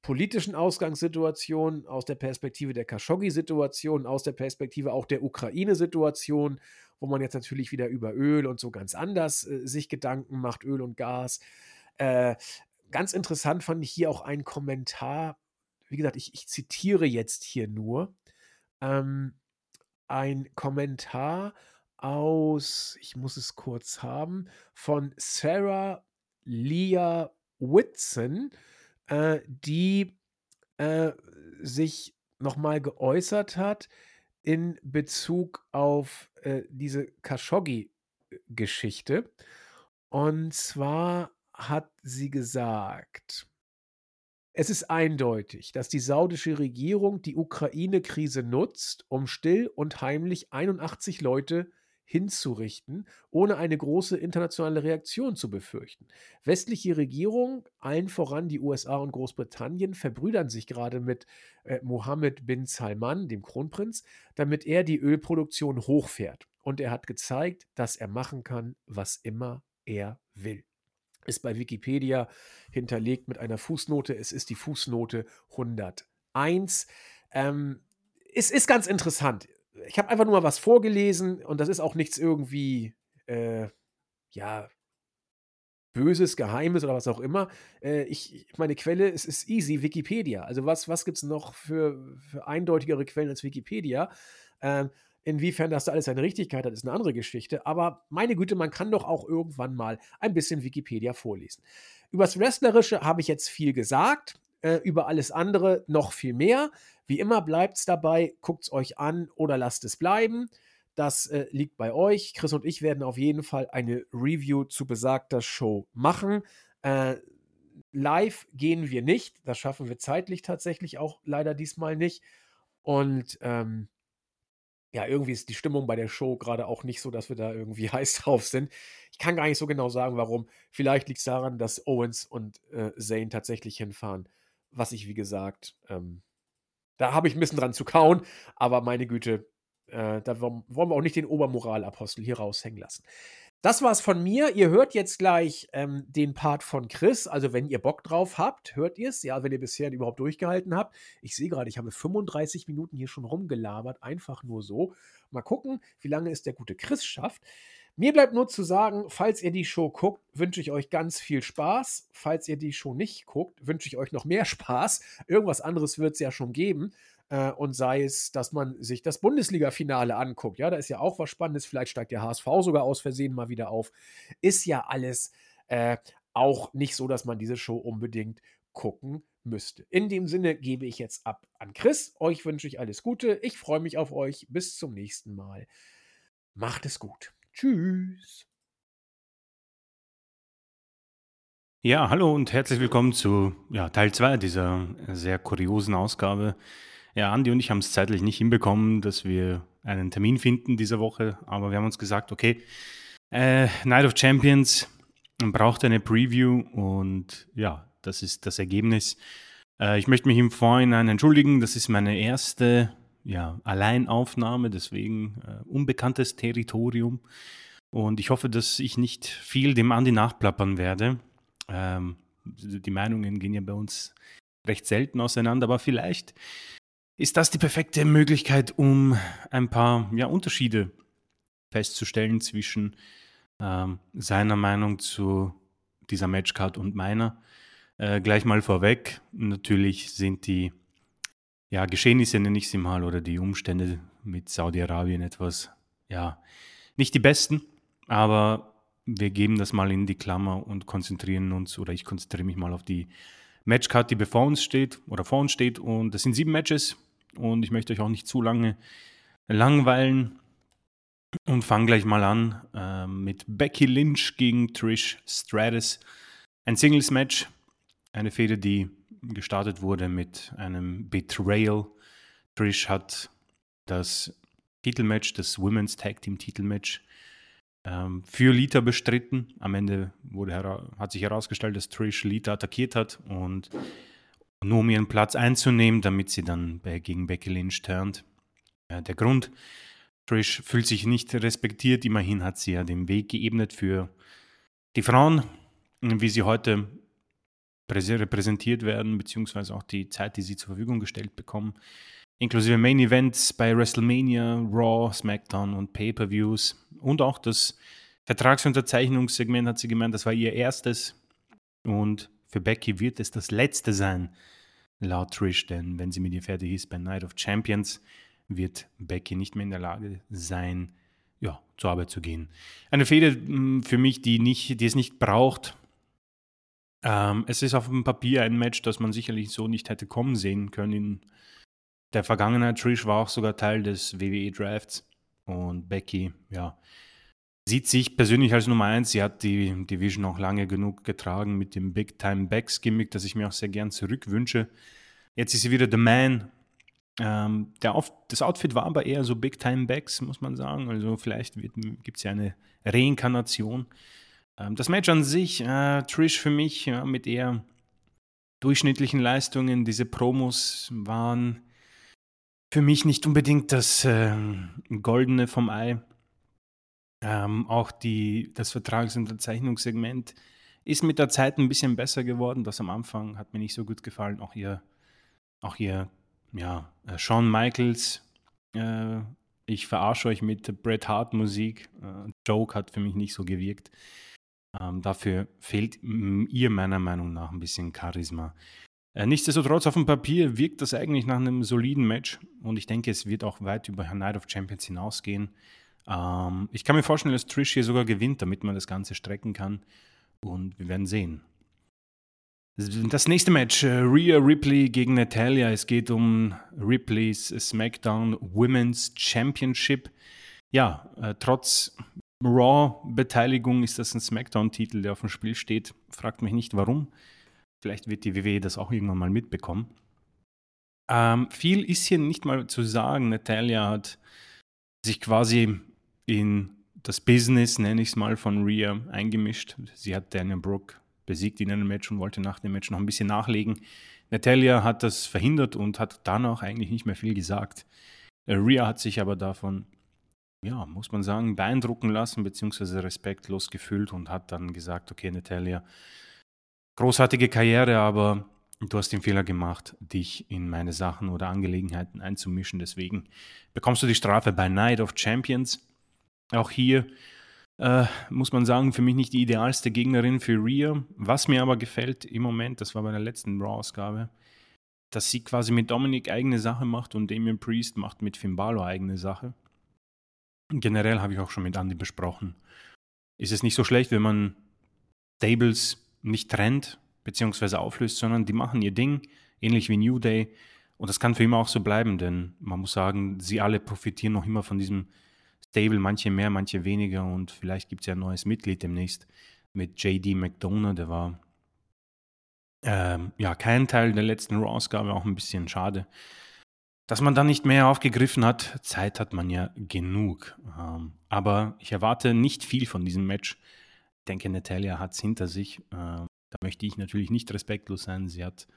politischen Ausgangssituation, aus der Perspektive der Khashoggi-Situation, aus der Perspektive auch der Ukraine-Situation, wo man jetzt natürlich wieder über Öl und so ganz anders, äh, sich Gedanken macht, Öl und Gas. Äh, ganz interessant fand ich hier auch einen Kommentar. Wie gesagt, ich ich zitiere jetzt hier nur. Ähm, ein Kommentar aus ich muss es kurz haben, von Sarah Leah Whitson, äh, die, äh, sich noch mal geäußert hat in Bezug auf, äh, diese Khashoggi, äh, Geschichte. Und zwar hat sie gesagt „Es ist eindeutig, dass die saudische Regierung die Ukraine-Krise nutzt, um still und heimlich 81 Leute hinzurichten, ohne eine große internationale Reaktion zu befürchten. Westliche Regierungen, allen voran die USA und Großbritannien, verbrüdern sich gerade mit, äh, Mohammed bin Salman, dem Kronprinz, damit er die Ölproduktion hochfährt. Und er hat gezeigt, dass er machen kann, was immer er will.“ Ist bei Wikipedia hinterlegt mit einer Fußnote. Es ist die Fußnote 101. Ähm, es ist ganz interessant ich habe einfach nur mal was vorgelesen und das ist auch nichts irgendwie, äh, ja Böses, Geheimes oder was auch immer. Äh, ich, meine Quelle es ist easy, Wikipedia. Also was, was gibt es noch für, für eindeutigere Quellen als Wikipedia? Ähm, inwiefern das da alles seine Richtigkeit hat, ist eine andere Geschichte. Aber meine Güte, man kann doch auch irgendwann mal ein bisschen Wikipedia vorlesen. Übers Wrestlerische habe ich jetzt viel gesagt. Äh, über alles andere noch viel mehr. Wie immer bleibt es dabei, guckt es euch an oder lasst es bleiben. Das äh, liegt bei euch. Chris und ich werden auf jeden Fall eine Review zu besagter Show machen. Äh, live gehen wir nicht. Das schaffen wir zeitlich tatsächlich auch leider diesmal nicht. Und ähm, ja, irgendwie ist die Stimmung bei der Show gerade auch nicht so, dass wir da irgendwie heiß drauf sind. Ich kann gar nicht so genau sagen, warum. Vielleicht liegt es daran, dass Owens und äh, Zane tatsächlich hinfahren. Was ich, wie gesagt, ähm, da habe ich ein bisschen dran zu kauen. Aber meine Güte, äh, da wollen wir auch nicht den Obermoralapostel hier raushängen lassen. Das war's von mir. Ihr hört jetzt gleich ähm, den Part von Chris. Also, wenn ihr Bock drauf habt, hört ihr es. Ja, wenn ihr bisher überhaupt durchgehalten habt. Ich sehe gerade, ich habe 35 Minuten hier schon rumgelabert. Einfach nur so. Mal gucken, wie lange es der gute Chris schafft. Mir bleibt nur zu sagen, falls ihr die Show guckt, wünsche ich euch ganz viel Spaß. Falls ihr die Show nicht guckt, wünsche ich euch noch mehr Spaß. Irgendwas anderes wird es ja schon geben. Äh, und sei es, dass man sich das Bundesliga-Finale anguckt. Ja, da ist ja auch was Spannendes. Vielleicht steigt der HSV sogar aus Versehen mal wieder auf. Ist ja alles äh, auch nicht so, dass man diese Show unbedingt gucken müsste. In dem Sinne gebe ich jetzt ab an Chris. Euch wünsche ich alles Gute. Ich freue mich auf euch. Bis zum nächsten Mal. Macht es gut. Tschüss. Ja, hallo und herzlich willkommen zu ja, Teil 2 dieser sehr kuriosen Ausgabe ja, Andi und ich haben es zeitlich nicht hinbekommen, dass wir einen Termin finden diese Woche, aber wir haben uns gesagt, okay, äh, Night of Champions braucht eine Preview und ja, das ist das Ergebnis. Äh, ich möchte mich im Vorhinein entschuldigen, das ist meine erste ja, Alleinaufnahme, deswegen äh, unbekanntes Territorium und ich hoffe, dass ich nicht viel dem Andi nachplappern werde. Ähm, die Meinungen gehen ja bei uns recht selten auseinander, aber vielleicht ist das die perfekte Möglichkeit, um ein paar ja, Unterschiede festzustellen zwischen ähm, seiner Meinung zu dieser Matchcard und meiner. Äh, gleich mal vorweg, natürlich sind die ja, Geschehnisse, nenne ich sie mal, oder die Umstände mit Saudi-Arabien etwas, ja, nicht die besten, aber wir geben das mal in die Klammer und konzentrieren uns, oder ich konzentriere mich mal auf die Matchcard, die bevor uns steht oder vor uns steht. Und das sind sieben Matches. Und ich möchte euch auch nicht zu lange langweilen. Und fange gleich mal an äh, mit Becky Lynch gegen Trish Stratus. Ein Singles-Match. Eine Fehde, die gestartet wurde mit einem Betrayal. Trish hat das Titelmatch, das Women's Tag Team Titelmatch ähm, für Lita bestritten. Am Ende wurde, hat sich herausgestellt, dass Trish Lita attackiert hat und nur um ihren Platz einzunehmen, damit sie dann gegen Becky Lynch turnt. Äh, der Grund, Trish fühlt sich nicht respektiert, immerhin hat sie ja den Weg geebnet für die Frauen, wie sie heute repräsentiert werden, beziehungsweise auch die Zeit, die sie zur Verfügung gestellt bekommen, inklusive Main Events bei WrestleMania, Raw, SmackDown und Pay-per-Views und auch das Vertragsunterzeichnungssegment hat sie gemeint, das war ihr erstes und für Becky wird es das letzte sein, laut Trish, denn wenn sie mit ihr fertig ist bei Night of Champions, wird Becky nicht mehr in der Lage sein, ja, zur Arbeit zu gehen. Eine Fehde hm, für mich, die, nicht, die es nicht braucht. Ähm, es ist auf dem Papier ein Match, das man sicherlich so nicht hätte kommen sehen können in der Vergangenheit. Trish war auch sogar Teil des WWE Drafts und Becky, ja, sieht sich persönlich als Nummer eins. Sie hat die Division auch lange genug getragen mit dem Big Time Backs Gimmick, das ich mir auch sehr gern zurückwünsche. Jetzt ist sie wieder The Man. Ähm, der Auf das Outfit war aber eher so Big Time Backs, muss man sagen. Also vielleicht gibt es ja eine Reinkarnation. Ähm, das Match an sich, äh, Trish für mich ja, mit eher durchschnittlichen Leistungen. Diese Promos waren für mich nicht unbedingt das äh, Goldene vom Ei. Ähm, auch die, das Vertragsunterzeichnungssegment ist mit der Zeit ein bisschen besser geworden. Das am Anfang hat mir nicht so gut gefallen. Auch ihr, auch ihr, ja, äh, Shawn Michaels, äh, ich verarsche euch mit Bret Hart Musik. Äh, Joke hat für mich nicht so gewirkt. Ähm, dafür fehlt ihr meiner Meinung nach ein bisschen Charisma. Äh, nichtsdestotrotz, auf dem Papier wirkt das eigentlich nach einem soliden Match und ich denke, es wird auch weit über Night of Champions hinausgehen. Ähm, ich kann mir vorstellen, dass Trish hier sogar gewinnt, damit man das Ganze strecken kann und wir werden sehen. Das nächste Match, äh, Rhea Ripley gegen Natalia. Es geht um Ripleys SmackDown Women's Championship. Ja, äh, trotz Raw-Beteiligung ist das ein SmackDown-Titel, der auf dem Spiel steht. Fragt mich nicht warum. Vielleicht wird die WWE das auch irgendwann mal mitbekommen. Ähm, viel ist hier nicht mal zu sagen. Natalia hat sich quasi in das Business, nenne ich es mal, von Rhea eingemischt. Sie hat Daniel Brooke besiegt in einem Match und wollte nach dem Match noch ein bisschen nachlegen. Natalia hat das verhindert und hat danach eigentlich nicht mehr viel gesagt. Äh, Rhea hat sich aber davon, ja, muss man sagen, beeindrucken lassen, beziehungsweise respektlos gefühlt und hat dann gesagt, okay, Natalia, großartige Karriere, aber du hast den Fehler gemacht, dich in meine Sachen oder Angelegenheiten einzumischen. Deswegen bekommst du die Strafe bei Night of Champions. Auch hier äh, muss man sagen, für mich nicht die idealste Gegnerin für Rhea. Was mir aber gefällt im Moment, das war bei der letzten Raw-Ausgabe, dass sie quasi mit Dominik eigene Sache macht und Damien Priest macht mit Finn Balor eigene Sache. Generell habe ich auch schon mit Andy besprochen. Ist es nicht so schlecht, wenn man Stables nicht trennt bzw. auflöst, sondern die machen ihr Ding, ähnlich wie New Day. Und das kann für immer auch so bleiben, denn man muss sagen, sie alle profitieren noch immer von diesem Stable, manche mehr, manche weniger und vielleicht gibt es ja ein neues Mitglied demnächst mit JD McDonough, der war ähm, ja kein Teil der letzten Raw-Ausgabe, auch ein bisschen schade. Dass man da nicht mehr aufgegriffen hat, Zeit hat man ja genug. Ähm, aber ich erwarte nicht viel von diesem Match. Ich denke, Natalia hat es hinter sich. Äh, da möchte ich natürlich nicht respektlos sein. Sie hat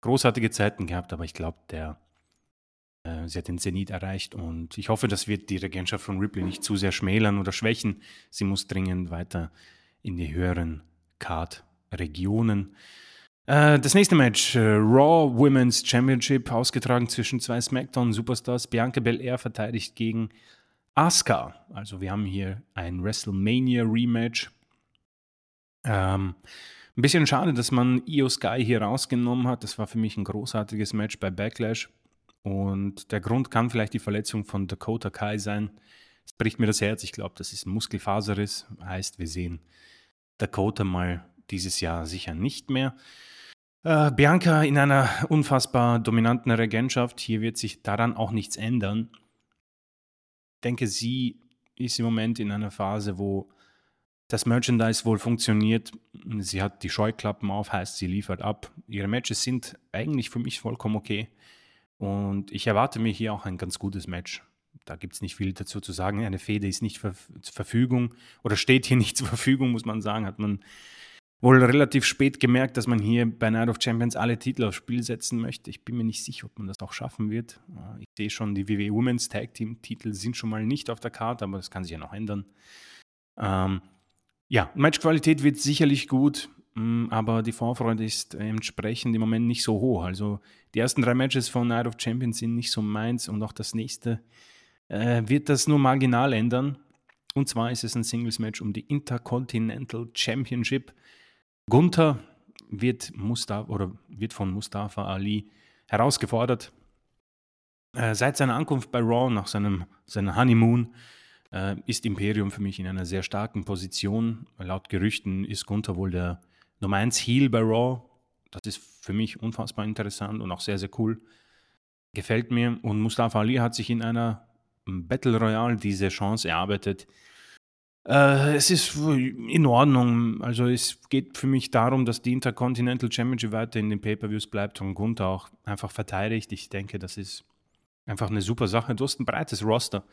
großartige Zeiten gehabt, aber ich glaube, der äh, sie hat den Zenit erreicht und ich hoffe, das wird die Regentschaft von Ripley nicht zu sehr schmälern oder schwächen. Sie muss dringend weiter in die höheren Card-Regionen. Äh, das nächste Match, äh, Raw Women's Championship, ausgetragen zwischen zwei SmackDown-Superstars. Bianca Belair verteidigt gegen Asuka. Also wir haben hier ein WrestleMania-Rematch. Ähm, ein bisschen schade, dass man Io Sky hier rausgenommen hat. Das war für mich ein großartiges Match bei Backlash. Und der Grund kann vielleicht die Verletzung von Dakota Kai sein. Es bricht mir das Herz. Ich glaube, das ist ein Muskelfaserriss. Heißt, wir sehen Dakota mal dieses Jahr sicher nicht mehr. Äh, Bianca in einer unfassbar dominanten Regentschaft. Hier wird sich daran auch nichts ändern. Ich denke, sie ist im Moment in einer Phase, wo das Merchandise wohl funktioniert. Sie hat die Scheuklappen auf, heißt, sie liefert ab. Ihre Matches sind eigentlich für mich vollkommen okay. Und ich erwarte mir hier auch ein ganz gutes Match. Da gibt es nicht viel dazu zu sagen. Eine Fehde ist nicht zur Verfügung oder steht hier nicht zur Verfügung, muss man sagen. Hat man wohl relativ spät gemerkt, dass man hier bei Night of Champions alle Titel aufs Spiel setzen möchte. Ich bin mir nicht sicher, ob man das auch schaffen wird. Ich sehe schon, die WWE Women's Tag Team Titel sind schon mal nicht auf der Karte, aber das kann sich ja noch ändern. Ähm, ja, Matchqualität wird sicherlich gut. Mm, aber die Vorfreude ist entsprechend im Moment nicht so hoch. Also die ersten drei Matches von Night of Champions sind nicht so meins und auch das nächste äh, wird das nur marginal ändern. Und zwar ist es ein Singles-Match um die Intercontinental Championship. Gunther wird, Mustafa, oder wird von Mustafa Ali herausgefordert. Äh, seit seiner Ankunft bei Raw nach seinem, seiner Honeymoon äh, ist Imperium für mich in einer sehr starken Position. Laut Gerüchten ist Gunther wohl der Nummer 1 Heal bei Raw. Das ist für mich unfassbar interessant und auch sehr, sehr cool. Gefällt mir. Und Mustafa Ali hat sich in einer Battle Royale diese Chance erarbeitet. Äh, es ist in Ordnung. Also es geht für mich darum, dass die Intercontinental Championship weiter in den Pay-Per-Views bleibt und Gunther auch einfach verteidigt. Ich denke, das ist einfach eine super Sache. Du hast ein breites Roster.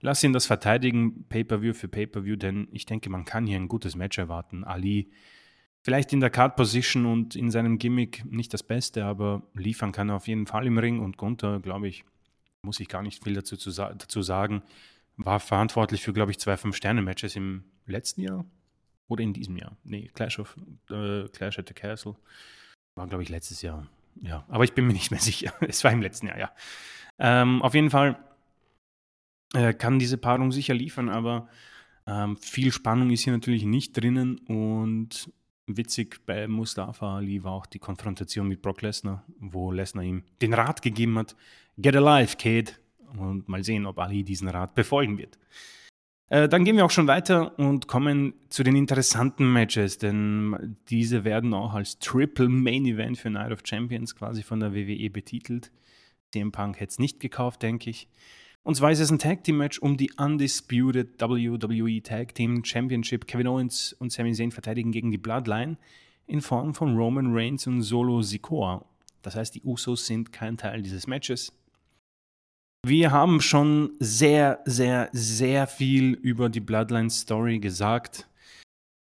Lass ihn das verteidigen, Pay-Per-View für Pay-Per-View, denn ich denke, man kann hier ein gutes Match erwarten. Ali Vielleicht in der Card Position und in seinem Gimmick nicht das Beste, aber liefern kann er auf jeden Fall im Ring und Gunther, glaube ich, muss ich gar nicht viel dazu, zu, dazu sagen, war verantwortlich für, glaube ich, zwei Fünf-Sterne-Matches im letzten Jahr oder in diesem Jahr. Nee, Clash, of, äh, Clash at the Castle war, glaube ich, letztes Jahr. Ja, aber ich bin mir nicht mehr sicher. es war im letzten Jahr, ja. Ähm, auf jeden Fall äh, kann diese Paarung sicher liefern, aber Ähm, viel Spannung ist hier natürlich nicht drinnen und witzig bei Mustafa Ali war auch die Konfrontation mit Brock Lesnar, wo Lesnar ihm den Rat gegeben hat, get alive, kid. Und mal sehen, ob Ali diesen Rat befolgen wird. Äh, dann gehen wir auch schon weiter und kommen zu den interessanten Matches, denn diese werden auch als Triple Main Event für Night of Champions quasi von der WWE betitelt. CM Punk hätte es nicht gekauft, denke ich. Und zwar ist es ein Tag Team Match um die Undisputed WWE Tag Team Championship. Kevin Owens und Sami Zayn verteidigen gegen die Bloodline in Form von Roman Reigns und Solo Sikoa. Das heißt, die Usos sind kein Teil dieses Matches. Wir haben schon sehr, sehr, sehr viel über die Bloodline Story gesagt.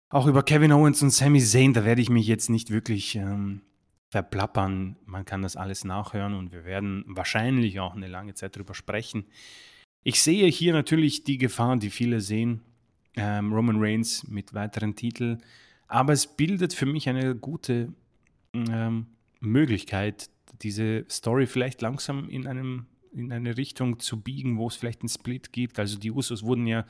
Auch über Kevin Owens und Sami Zayn, da werde ich mich jetzt nicht wirklich ähm, verplappern. Man kann das alles nachhören und wir werden wahrscheinlich auch eine lange Zeit darüber sprechen. Ich sehe hier natürlich die Gefahr, die viele sehen, ähm, Roman Reigns mit weiteren Titeln, aber es bildet für mich eine gute ähm, Möglichkeit, diese Story vielleicht langsam in einem in eine Richtung zu biegen, wo es vielleicht einen Split gibt. Also die Usos wurden ja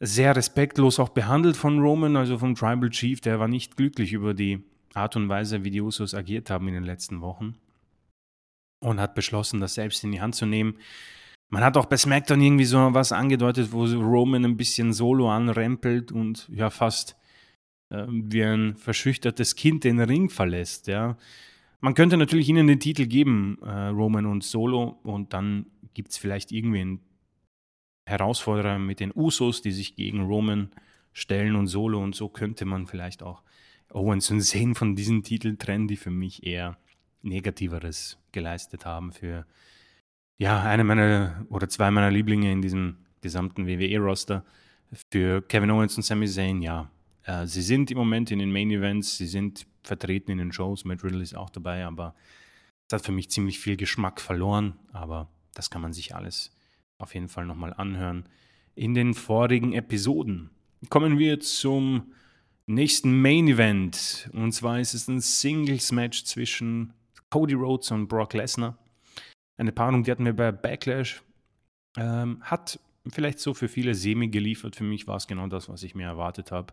sehr respektlos auch behandelt von Roman, also vom Tribal Chief. Der war nicht glücklich über die Art und Weise, wie die Usos agiert haben in den letzten Wochen. Und hat beschlossen, das selbst in die Hand zu nehmen. Man hat auch bei SmackDown irgendwie so was angedeutet, wo Roman ein bisschen solo anrempelt und ja fast äh, wie ein verschüchtertes Kind den Ring verlässt. Ja. Man könnte natürlich ihnen den Titel geben, äh, Roman und Solo, und dann gibt es vielleicht irgendwie einen Herausforderer mit den Usos, die sich gegen Roman stellen und Solo, und so könnte man vielleicht auch Owens und Zayn von diesen Titeln trennen, die für mich eher Negativeres geleistet haben für ja, eine meiner oder zwei meiner Lieblinge in diesem gesamten WWE-Roster. Für Kevin Owens und Sami Zayn, ja. Äh, sie sind im Moment in den Main Events, sie sind vertreten in den Shows. Matt Riddle ist auch dabei, aber es hat für mich ziemlich viel Geschmack verloren. Aber das kann man sich alles auf jeden Fall nochmal anhören. In den vorigen Episoden kommen wir zum nächsten Main Event. Und zwar ist es ein Singles-Match zwischen Cody Rhodes und Brock Lesnar. Eine Paarung, die hatten wir bei Backlash. Ähm, hat vielleicht so für viele semi geliefert. Für mich war es genau das, was ich mir erwartet habe.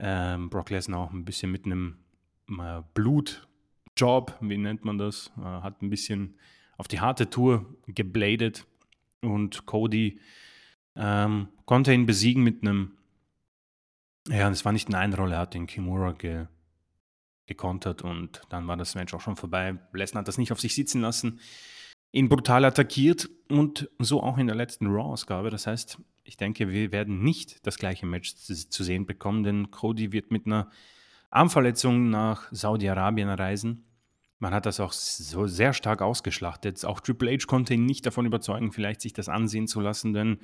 Ähm, Brock Lesnar auch ein bisschen mit einem äh, Blutjob, wie nennt man das, äh, hat ein bisschen auf die harte Tour gebladet und Cody ähm, konnte ihn besiegen mit einem, ja, das war nicht ein Einroll, er hat den Kimura ge, gekontert und dann war das Match auch schon vorbei. Lesnar hat das nicht auf sich sitzen lassen, ihn brutal attackiert und so auch in der letzten Raw-Ausgabe. Das heißt, ich denke, wir werden nicht das gleiche Match zu sehen bekommen, denn Cody wird mit einer Armverletzung nach Saudi-Arabien reisen. Man hat das auch so sehr stark ausgeschlachtet. Auch Triple H konnte ihn nicht davon überzeugen, vielleicht sich das ansehen zu lassen, denn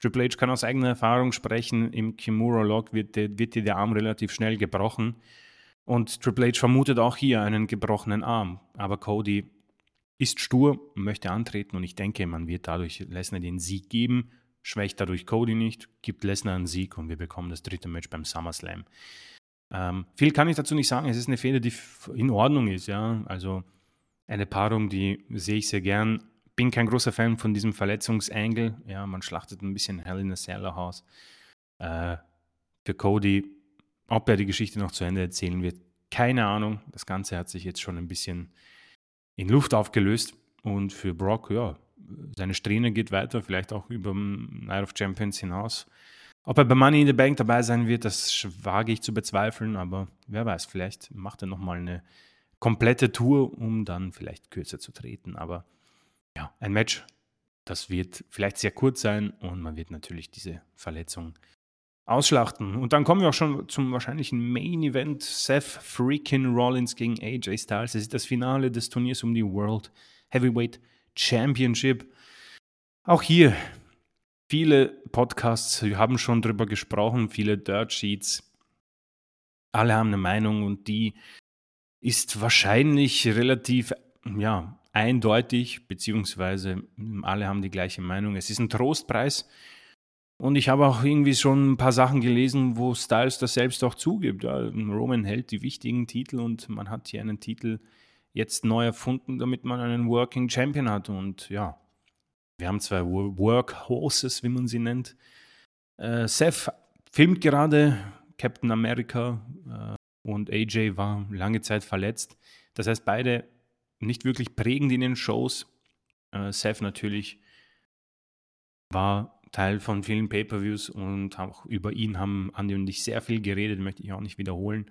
Triple H kann aus eigener Erfahrung sprechen. Im Kimura Log wird, wird dir der Arm relativ schnell gebrochen. Und Triple H vermutet auch hier einen gebrochenen Arm. Aber Cody ist stur, möchte antreten und ich denke, man wird dadurch Lesnar den Sieg geben, schwächt dadurch Cody nicht, gibt Lesnar einen Sieg und wir bekommen das dritte Match beim SummerSlam. Ähm, viel kann ich dazu nicht sagen. Es ist eine Fehde, die in Ordnung ist. Ja? Also eine Paarung, die sehe ich sehr gern. Bin kein großer Fan von diesem Verletzungsengel. Ja, man schlachtet ein bisschen Hell in a Cellar House. Äh, für Cody, ob er die Geschichte noch zu Ende erzählen wird, keine Ahnung. Das Ganze hat sich jetzt schon ein bisschen in Luft aufgelöst. Und für Brock, ja, seine Strähne geht weiter, vielleicht auch über Night of Champions hinaus. Ob er bei Money in the Bank dabei sein wird, das wage ich zu bezweifeln, aber wer weiß, vielleicht macht er nochmal eine komplette Tour, um dann vielleicht kürzer zu treten. Aber ja, ein Match, das wird vielleicht sehr kurz sein und man wird natürlich diese Verletzung ausschlachten. Und dann kommen wir auch schon zum wahrscheinlichen Main Event: Seth freaking Rollins gegen AJ Styles. Es ist das Finale des Turniers um die World Heavyweight Championship. Auch hier Viele Podcasts haben schon darüber gesprochen, viele Dirt Sheets. Alle haben eine Meinung und die ist wahrscheinlich relativ ja, eindeutig, beziehungsweise alle haben die gleiche Meinung. Es ist ein Trostpreis. Und ich habe auch irgendwie schon ein paar Sachen gelesen, wo Styles das selbst auch zugibt. Roman hält die wichtigen Titel und man hat hier einen Titel jetzt neu erfunden, damit man einen Working Champion hat. Und ja, wir haben zwei Workhorses, wie man sie nennt. Äh, Seth filmt gerade Captain America äh, und AJ war lange Zeit verletzt. Das heißt, beide nicht wirklich prägend in den Shows. Äh, Seth natürlich war Teil von vielen Pay-per-Views und auch über ihn haben Andy und ich sehr viel geredet, möchte ich auch nicht wiederholen.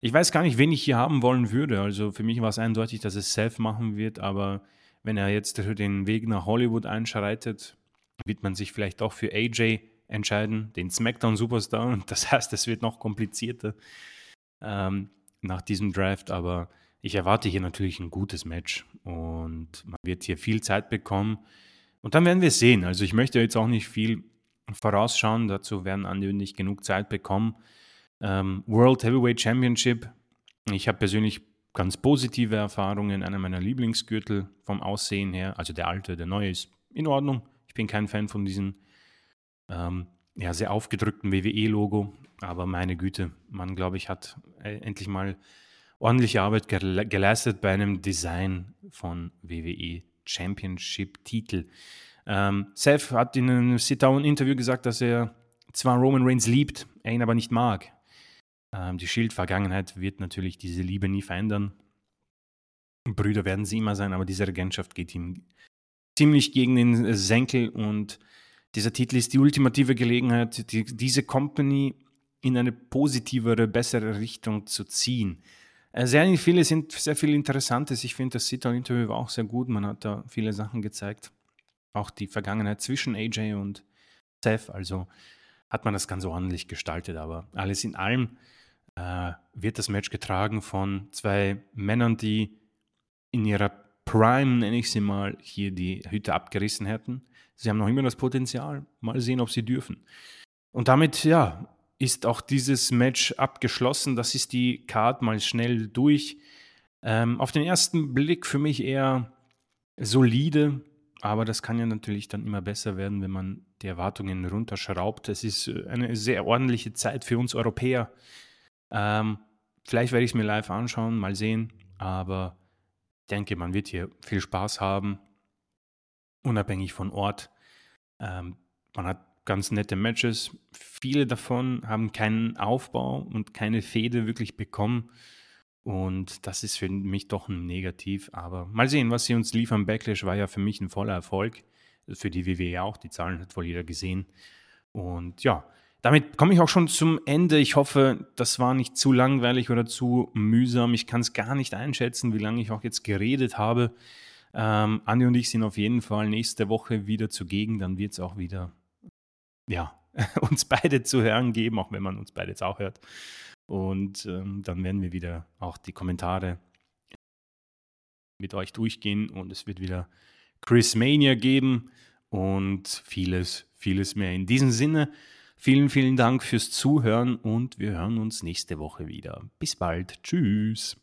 Ich weiß gar nicht, wen ich hier haben wollen würde. Also für mich war es eindeutig, dass es Seth machen wird, aber wenn er jetzt den Weg nach Hollywood einschreitet, wird man sich vielleicht auch für AJ entscheiden, den SmackDown Superstar. Und das heißt, es wird noch komplizierter ähm, nach diesem Draft, aber ich erwarte hier natürlich ein gutes Match und man wird hier viel Zeit bekommen. Und dann werden wir sehen. Also ich möchte jetzt auch nicht viel vorausschauen, dazu werden Andi und ich genug Zeit bekommen. Ähm, World Heavyweight Championship. Ich habe persönlich ganz positive Erfahrungen. Einer meiner Lieblingsgürtel vom Aussehen her. Also der alte, der neue ist in Ordnung. Ich bin kein Fan von diesem ähm, ja, sehr aufgedrückten WWE-Logo. Aber meine Güte, man, glaube ich, hat äh, endlich mal ordentliche Arbeit geleistet bei einem Design von WWE Championship-Titel. Ähm, Seth hat in einem Sit-Down-Interview gesagt, dass er zwar Roman Reigns liebt, er ihn aber nicht mag. Ähm, die Shield-Vergangenheit wird natürlich diese Liebe nie verändern. Brüder werden sie immer sein, aber diese Regentschaft geht ihm ziemlich gegen den Senkel und dieser Titel ist die ultimative Gelegenheit, die, diese Company in eine positivere, bessere Richtung zu ziehen. Äh, sehr viele sind sehr viel Interessantes. Ich finde, das Sit-Down-Interview war auch sehr gut. Man hat da viele Sachen gezeigt. Auch die Vergangenheit zwischen AJ und Seth. Also hat man das ganz ordentlich gestaltet. Aber alles in allem äh, wird das Match getragen von zwei Männern, die in ihrer Prime, nenne ich sie mal, hier die Hütte abgerissen hätten. Sie haben noch immer das Potenzial. Mal sehen, ob sie dürfen. Und damit, ja, ist auch dieses Match abgeschlossen. Das ist die Card mal schnell durch. Ähm, auf den ersten Blick für mich eher solide, aber das kann ja natürlich dann immer besser werden, wenn man die Erwartungen runterschraubt. Es ist eine sehr ordentliche Zeit für uns Europäer. Ähm, vielleicht werde ich es mir live anschauen, mal sehen, aber ich denke, man wird hier viel Spaß haben, unabhängig von Ort. Ähm, man hat ganz nette Matches. Viele davon haben keinen Aufbau und keine Fehde wirklich bekommen. Und das ist für mich doch ein Negativ. Aber mal sehen, was sie uns liefern. Backlash war ja für mich ein voller Erfolg. Für die WWE auch. Die Zahlen hat wohl jeder gesehen. Und ja, damit komme ich auch schon zum Ende. Ich hoffe, das war nicht zu langweilig oder zu mühsam. Ich kann es gar nicht einschätzen, wie lange ich auch jetzt geredet habe. Ähm, Andi und ich sind auf jeden Fall nächste Woche wieder zugegen. Dann wird es auch wieder ja, uns beide zu hören geben, auch wenn man uns beide jetzt auch hört. Und ähm, dann werden wir wieder auch die Kommentare mit euch durchgehen und es wird wieder Chris Mania geben und vieles, vieles mehr. In diesem Sinne, vielen, vielen Dank fürs Zuhören und wir hören uns nächste Woche wieder. Bis bald. Tschüss.